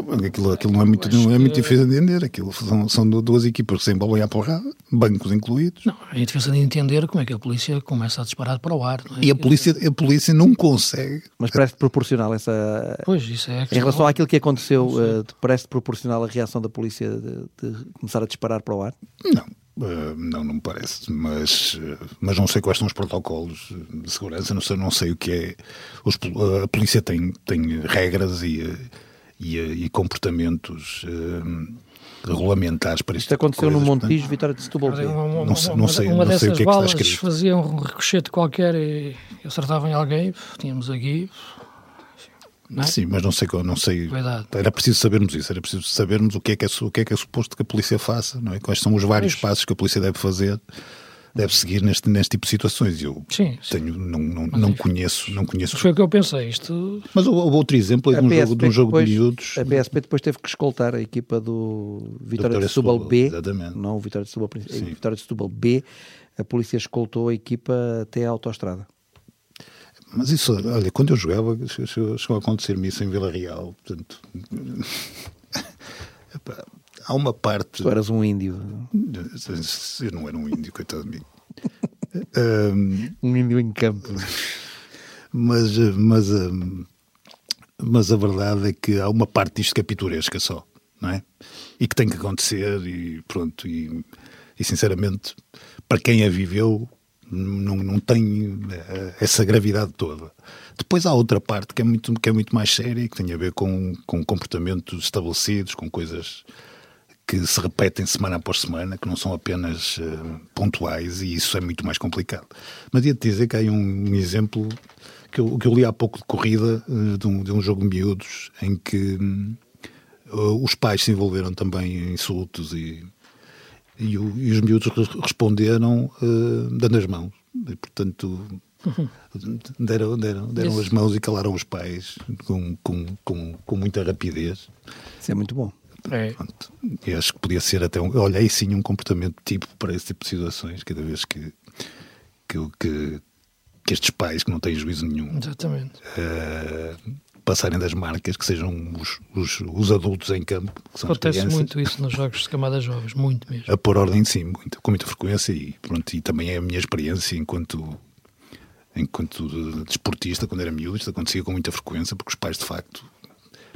não, aquilo, aquilo não é muito, não é muito difícil de entender. Aquilo são, são duas equipas que se embolam à porrada, bancos incluídos. Não, é difícil de entender como é que a polícia começa a disparar para o ar. É? E a polícia, a polícia não consegue. Mas parece proporcional essa. Pois, isso é. Em relação àquilo que aconteceu, uh, parece proporcional a reação da polícia de, de começar a disparar para o ar? Não. Uh, não, não me parece, mas, uh, mas não sei quais são os protocolos de segurança, não sei, não sei o que é. Os, a polícia tem, tem regras e e, e comportamentos uh, regulamentares para isto. Isto aconteceu no Montijo, Vitória de Setúbal. Não, não, sei, não sei, uma não sei o que é que está escrito. fazia um ricochete qualquer e acertava em alguém, tínhamos aqui... É? Sim, mas não sei, não sei. Verdade. Era preciso sabermos isso, era preciso sabermos o que é que é, o que é, que é suposto que a polícia faça, não é? Quais são os vários pois. passos que a polícia deve fazer deve seguir neste, neste tipo de situações. Eu sim, tenho, sim. não, não, não conheço, não conheço. Foi o que eu pensei. Isto... Mas houve outro exemplo de um, jogo, de um jogo depois, de miúdos. A PSP depois teve que escoltar a equipa do Vitória, de Setúbal B. Exatamente. Não o Vitória de Setúbal, Vitória de Setúbal B. A polícia escoltou a equipa até a autoestrada. Mas isso, olha, quando eu jogava, chegou a acontecer-me isso em Vila Real. Portanto, há uma parte. Tu eras um índio. Eu não era um índio, coitado de mim. um, um índio em campo. Mas, mas, mas a verdade é que há uma parte disto que é pitoresca só, não é? E que tem que acontecer e pronto. E, e sinceramente, para quem a viveu, não, não tem eh, essa gravidade toda. Depois há outra parte que é muito, que é muito mais séria que tem a ver com, com comportamentos estabelecidos, com coisas que se repetem semana após semana, que não são apenas uh, pontuais, e isso é muito mais complicado. Mas ia-te dizer que há um, um exemplo que eu, que eu, li há pouco de corrida, uh, de, um, de, um, jogo de miúdos, em que uh, os pais se envolveram também em insultos e, e, o, e os miúdos responderam dando as mãos. E, portanto, deram, deram, deram as mãos e calaram os pais com, com, com, com muita rapidez. Isso é muito bom. É. Pronto. E acho que podia ser até um. Olha, aí sim um comportamento tipo para esse tipo de situações, cada vez que, que, que, que estes pais que não têm juízo nenhum Exatamente. Uh, passarem das marcas, que sejam os, os, os adultos em campo. Acontece muito isso nos jogos de camadas jovens, muito mesmo. A pôr ordem, sim, muito, com muita frequência e, pronto, e também é a minha experiência enquanto enquanto desportista, quando era miúdo, isto acontecia com muita frequência, porque os pais, de facto,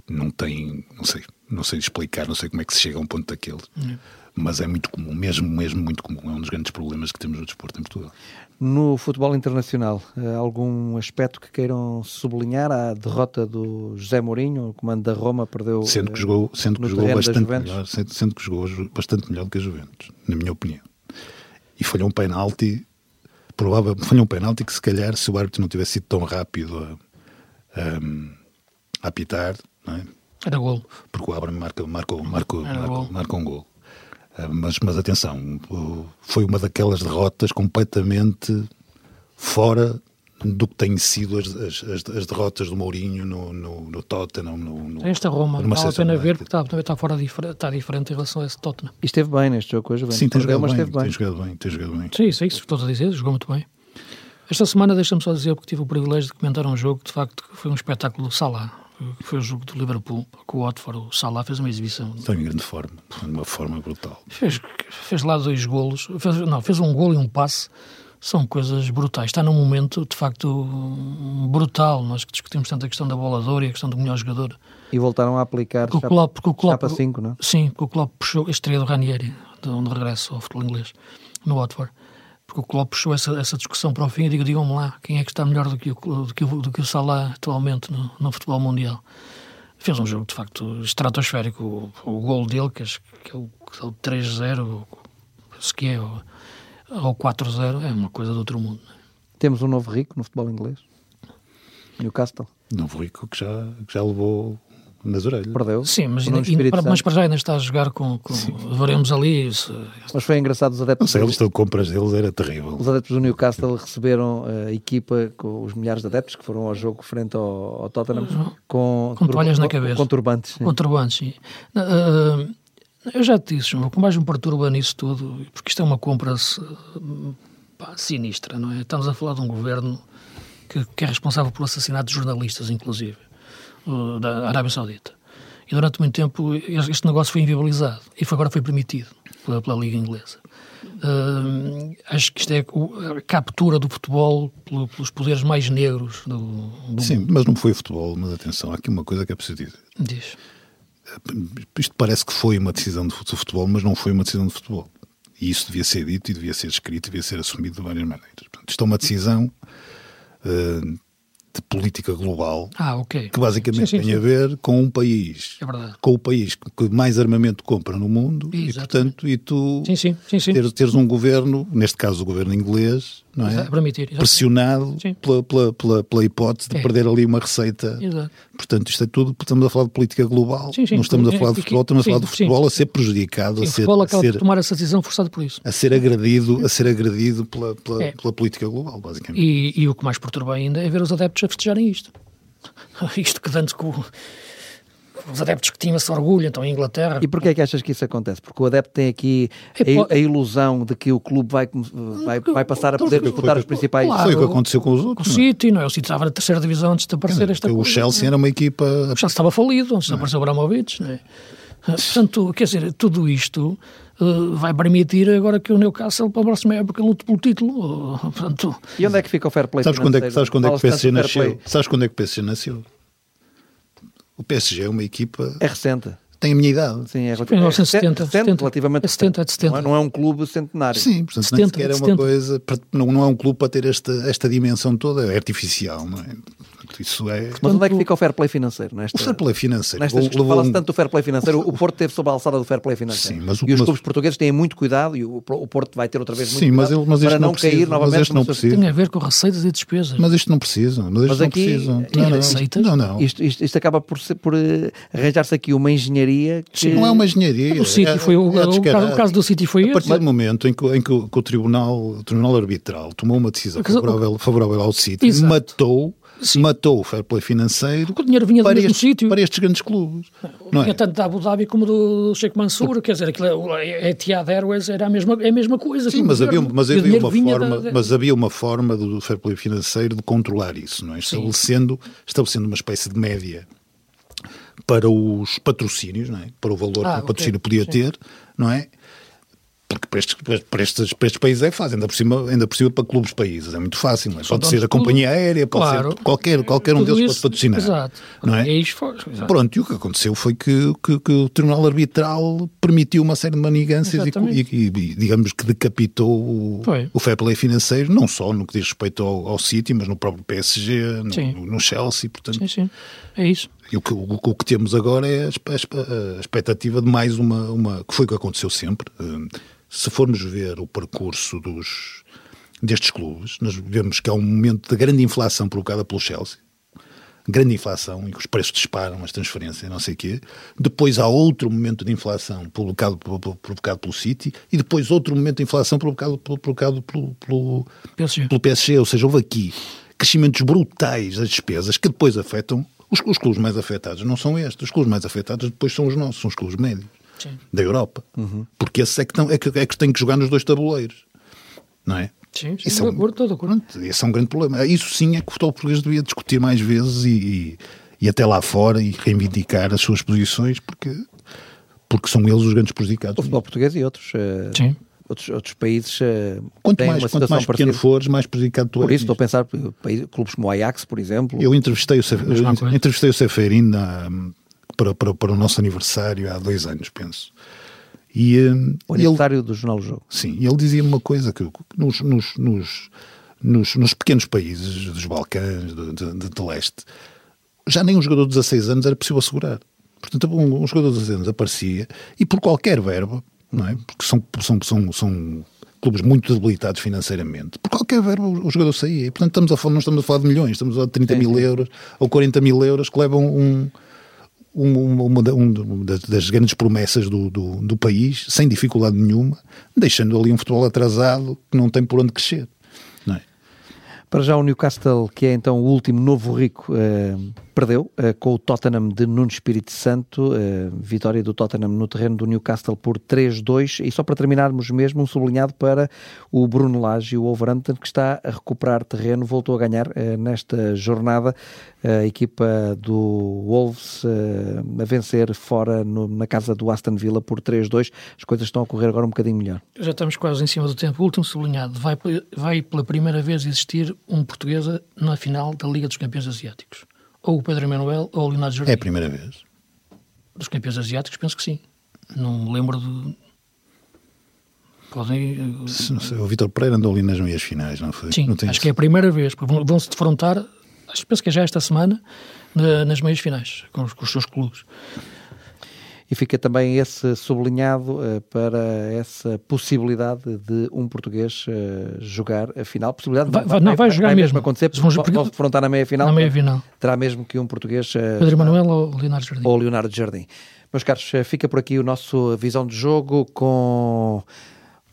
não têm, não sei, não sei explicar, não sei como é que se chega a um ponto daquele. É. Mas é muito comum, mesmo, mesmo muito comum. É um dos grandes problemas que temos no desporto em Portugal. No futebol internacional, algum aspecto que queiram sublinhar? A derrota do José Mourinho, o comando da Roma perdeu. Sendo que jogou, sendo que jogou bastante melhor, sendo, sendo que jogou bastante melhor do que a Juventus, na minha opinião. E falhou um penalti, provável, falhou um penalti que se calhar se o árbitro não tivesse sido tão rápido a, a, a apitar, não é? Era gol. Porque o Abraham marca, marcou, marcou, marcou, marcou um gol. Ah, mas, mas atenção, foi uma daquelas derrotas completamente fora do que têm sido as, as, as derrotas do Mourinho no, no, no Tottenham. No, no, Esta Roma, vale a pena ver, porque está, está, fora, está diferente em relação a esse Tottenham. E esteve bem neste jogo hoje, Sim, tem jogado, bem, bem. tem jogado bem, tem jogado bem. Sim, isso é isso que estou a dizer, jogou muito bem. Esta semana, deixa-me só dizer, porque tive o privilégio de comentar um jogo que de facto foi um espetáculo do Salah que foi o jogo do Liverpool com o Watford. O Salah fez uma exibição. Está em grande forma, de uma forma brutal. Fez, fez lá dois golos, fez, não, fez um golo e um passe são coisas brutais. Está num momento, de facto, brutal. Nós que discutimos tanto a questão da boladora e a questão do melhor jogador. E voltaram a aplicar porque o Klopp, porque o Klopp, chapa 5, não é? Sim, porque o Klopp puxou a estreia do Ranieri, de onde regresso ao futebol inglês, no Watford. Porque o Klopp puxou essa, essa discussão para o fim e digo, digam-me lá, quem é que está melhor do que o, do que o, do que o Salah atualmente no, no futebol mundial? Fez um jogo, de facto, estratosférico. O, o gol dele, que, que é o, é o 3-0, se que é, ou, ou 4-0, é uma coisa do outro mundo. Temos um novo rico no futebol inglês? Newcastle? Novo rico que já, que já levou nas orelhas. Perdeu. Sim, mas, ainda, ainda, mas para já ainda está a jogar com. com veremos ali. Se... Mas foi engraçado os adeptos. Não sei, eles estão compras deles, era terrível. Os adeptos do Newcastle receberam a equipa com os milhares de adeptos que foram ao jogo frente ao, ao Tottenham uhum. com, com toalhas na cabeça. Com turbantes. Sim. Com turbantes, sim. Uh, eu já te disse, o que mais me perturba nisso tudo, porque isto é uma compra pá, sinistra, não é? Estamos a falar de um governo que, que é responsável pelo assassinato de jornalistas, inclusive da Arábia Saudita. E durante muito tempo este negócio foi inviabilizado e foi, agora foi permitido pela, pela Liga Inglesa. Uh, acho que isto é a captura do futebol pelos poderes mais negros do, do Sim, mundo. mas não foi o futebol, mas atenção, há aqui uma coisa que é preciso dizer. Diz. Isto parece que foi uma decisão de futebol, mas não foi uma decisão de futebol. E isso devia ser dito e devia ser escrito e devia ser assumido de várias maneiras. Portanto, isto é uma decisão uh, de política global ah, okay. que basicamente sim, sim, tem sim. a ver com um país, é com o país que mais armamento compra no mundo Exatamente. e portanto e tu teres, teres, um governo, neste caso o governo inglês, não é? Permitir, pressionado pela, pela, pela, pela, hipótese de é. perder ali uma receita. Exato. Portanto, isto é tudo, estamos a falar de política global, não estamos a falar de futebol, estamos a falar de futebol a ser prejudicado, a ser, o futebol acaba a ser, tomar essa decisão forçada por isso. A ser agredido, a ser agredido pela, pela, é. pela política global, basicamente. E, e o que mais perturba ainda é ver os adeptos a festejarem isto. Isto que antes com os adeptos que tinham esse orgulho, então em Inglaterra. E porquê é que achas que isso acontece? Porque o adepto tem aqui a, a ilusão de que o clube vai, vai, vai passar a poder disputar os principais. Claro, foi o que aconteceu com os outros. Com o City, não é? O City estava na terceira divisão antes de aparecer esta o coisa. O Chelsea era uma equipa. O Chelsea estava falido antes de aparecer o Abramovich, não é? Portanto, quer dizer, tudo isto uh, vai permitir agora que o Newcastle para a próxima época lute pelo título. Uh, portanto... E onde é que fica o fair play? Sabes quando é que, sabes quando é que o PSG nasceu? Sabes quando é que o PSG nasceu? O PSG é uma equipa. É recente. Tem a minha idade. Sim, é, é, 1970, 70, relativamente. É 70, é de 70. Não é, não é um clube centenário. Sim, portanto, 70, nem sequer é, uma coisa. Não, não é um clube para ter esta, esta dimensão toda, é artificial, não é? Isso é... Mas onde é que fica o fair play financeiro? Nesta, o fair play financeiro. Nesta, Fala-se tanto do fair play financeiro. O Porto teve sob a alçada do fair play financeiro. Sim, mas o, e os mas... clubes portugueses têm muito cuidado e o, o Porto vai ter outra vez muito Sim, cuidado mas, ele, mas para não, não precisa, cair novamente. Mas este não precisa. Tem a ver com receitas e despesas. Mas isto não precisa. Mas, mas não aqui precisam. Tem não, receitas? Não, não. Isto, isto, isto acaba por, ser, por uh, arranjar-se aqui uma engenharia que... Sim, não é uma engenharia. O, City é, foi, o, é o, o, caso do City foi A partir do momento em que, em que, o, que o, tribunal, o Tribunal Arbitral tomou uma decisão favorável, favorável ao City, Exato. matou Sim. matou o fair play financeiro Porque o dinheiro vinha do mesmo estes, sítio. para estes grandes clubes. Não vinha é? tanto da Abu Dhabi como do Sheikh Mansour, Porque... quer dizer, aquilo, a Etihad Airways era a mesma, é a mesma coisa. Sim, mas havia, mas, havia uma forma, da... mas havia uma forma do fair play financeiro de controlar isso, não é? estabelecendo, estabelecendo uma espécie de média para os patrocínios, não é? para o valor ah, que o patrocínio okay. podia Sim. ter, não é? Porque para estes, para, estes, para estes países é fácil, ainda por, cima, ainda por cima para clubes países, é muito fácil. É? Pode ser a companhia aérea, pode claro, ser qualquer, qualquer um deles isso, pode patrocinar. Exato. Não é? é exato. Pronto, e o que aconteceu foi que, que, que o Tribunal Arbitral permitiu uma série de manigâncias e, e, e, digamos que decapitou o, o fair play financeiro, não só no que diz respeito ao, ao City, mas no próprio PSG, no, no, Chelsea, portanto. Sim, sim. É isso. E o que, o, o que temos agora é a, a, a expectativa de mais uma, uma. que foi o que aconteceu sempre. Se formos ver o percurso dos, destes clubes, nós vemos que há um momento de grande inflação provocada pelo Chelsea. Grande inflação, em que os preços disparam, as transferências, não sei o quê. Depois há outro momento de inflação provocado, provocado pelo City e depois outro momento de inflação provocado, provocado pelo, pelo, PSG. pelo PSG. Ou seja, houve aqui crescimentos brutais das despesas que depois afetam os, os clubes mais afetados. Não são estes. Os clubes mais afetados depois são os nossos, são os clubes médios. Sim. da Europa. Uhum. Porque esses é que, estão, é, que, é que têm que jogar nos dois tabuleiros. Não é? Sim, sim, estou é acordo, de acordo. Esse é um grande problema. Isso sim é que o futebol português devia discutir mais vezes e, e, e, até lá fora e reivindicar as suas posições, porque, porque são eles os grandes prejudicados. O futebol português e outros. Uh... Sim outros, outros países uh, quanto têm mais, uma quanto mais pequeno fores, mais prejudicado tu Por isso estou a pensar clubes como o Ajax, por exemplo. Eu entrevistei o, Cef... entrevistei o Seferin para, para, para o nosso aniversário há dois anos, penso. E, o aniversário ele, do Jornal do Jogo. Sim, e ele dizia uma coisa que nos, nos, nos, nos, nos pequenos países dos Balcãs, de, de, de, de leste, já nem um jogador de 16 anos era possível assegurar. Portanto, um, um jogador de 16 anos aparecia e por qualquer verba, não é? Porque são, são, são, são clubes muito debilitados financeiramente, por qualquer verba o, jogador saía. E, portanto, estamos a não estamos a falar de milhões, estamos a falar de 30 sim, mil euros ou 40 mil euros que levam um uma, uma, uma, das grandes promessas do, do, do, país, sem dificuldade nenhuma, deixando ali um futebol atrasado que não tem por onde crescer. É? Para já o Newcastle, que é então o último novo rico, eh, perdeu uh, com o Tottenham de Nuno Espírito Santo, uh, vitória do Tottenham no terreno do Newcastle por 3-2. E só para terminarmos mesmo, um sublinhado para o Bruno Lage, o Wolverhampton, que está a recuperar terreno, voltou a ganhar uh, nesta jornada. A equipa do Wolves a vencer fora no, na casa do Aston Villa por 3-2. As coisas estão a correr agora um bocadinho melhor. Já estamos quase em cima do tempo. O último sublinhado. Vai, vai pela primeira vez existir um portuguesa na final da Liga dos Campeões Asiáticos ou o Pedro Emanuel ou o Leonardo Jardim. É a primeira vez. Dos campeões asiáticos, penso que sim. Não me lembro de. Podem. Não sei, o Vitor Pereira andou ali nas meias finais, não foi? Sim, não acho isso. que é a primeira vez. Vão-se defrontar, acho, penso que é já esta semana, nas meias finais, com os, com os seus clubes e fica também esse sublinhado uh, para essa possibilidade de um português uh, jogar a final. Possibilidade vai, vai, não, vai, vai jogar vai mesmo. mesmo acontecer, vão confrontar na meia final. Na meia final. Terá mesmo que um português. Uh, Pedro Manuel ou Leonardo Jardim. Ou Leonardo Jardim. Meus caros, fica por aqui o nosso visão de jogo com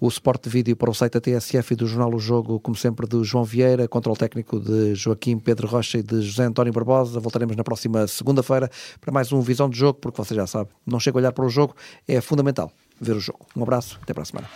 o suporte de vídeo para o site da TSF e do jornal O Jogo, como sempre, de João Vieira, controle técnico de Joaquim Pedro Rocha e de José António Barbosa. Voltaremos na próxima segunda-feira para mais um Visão de Jogo, porque você já sabe, não chega a olhar para o jogo, é fundamental ver o jogo. Um abraço, até para a semana.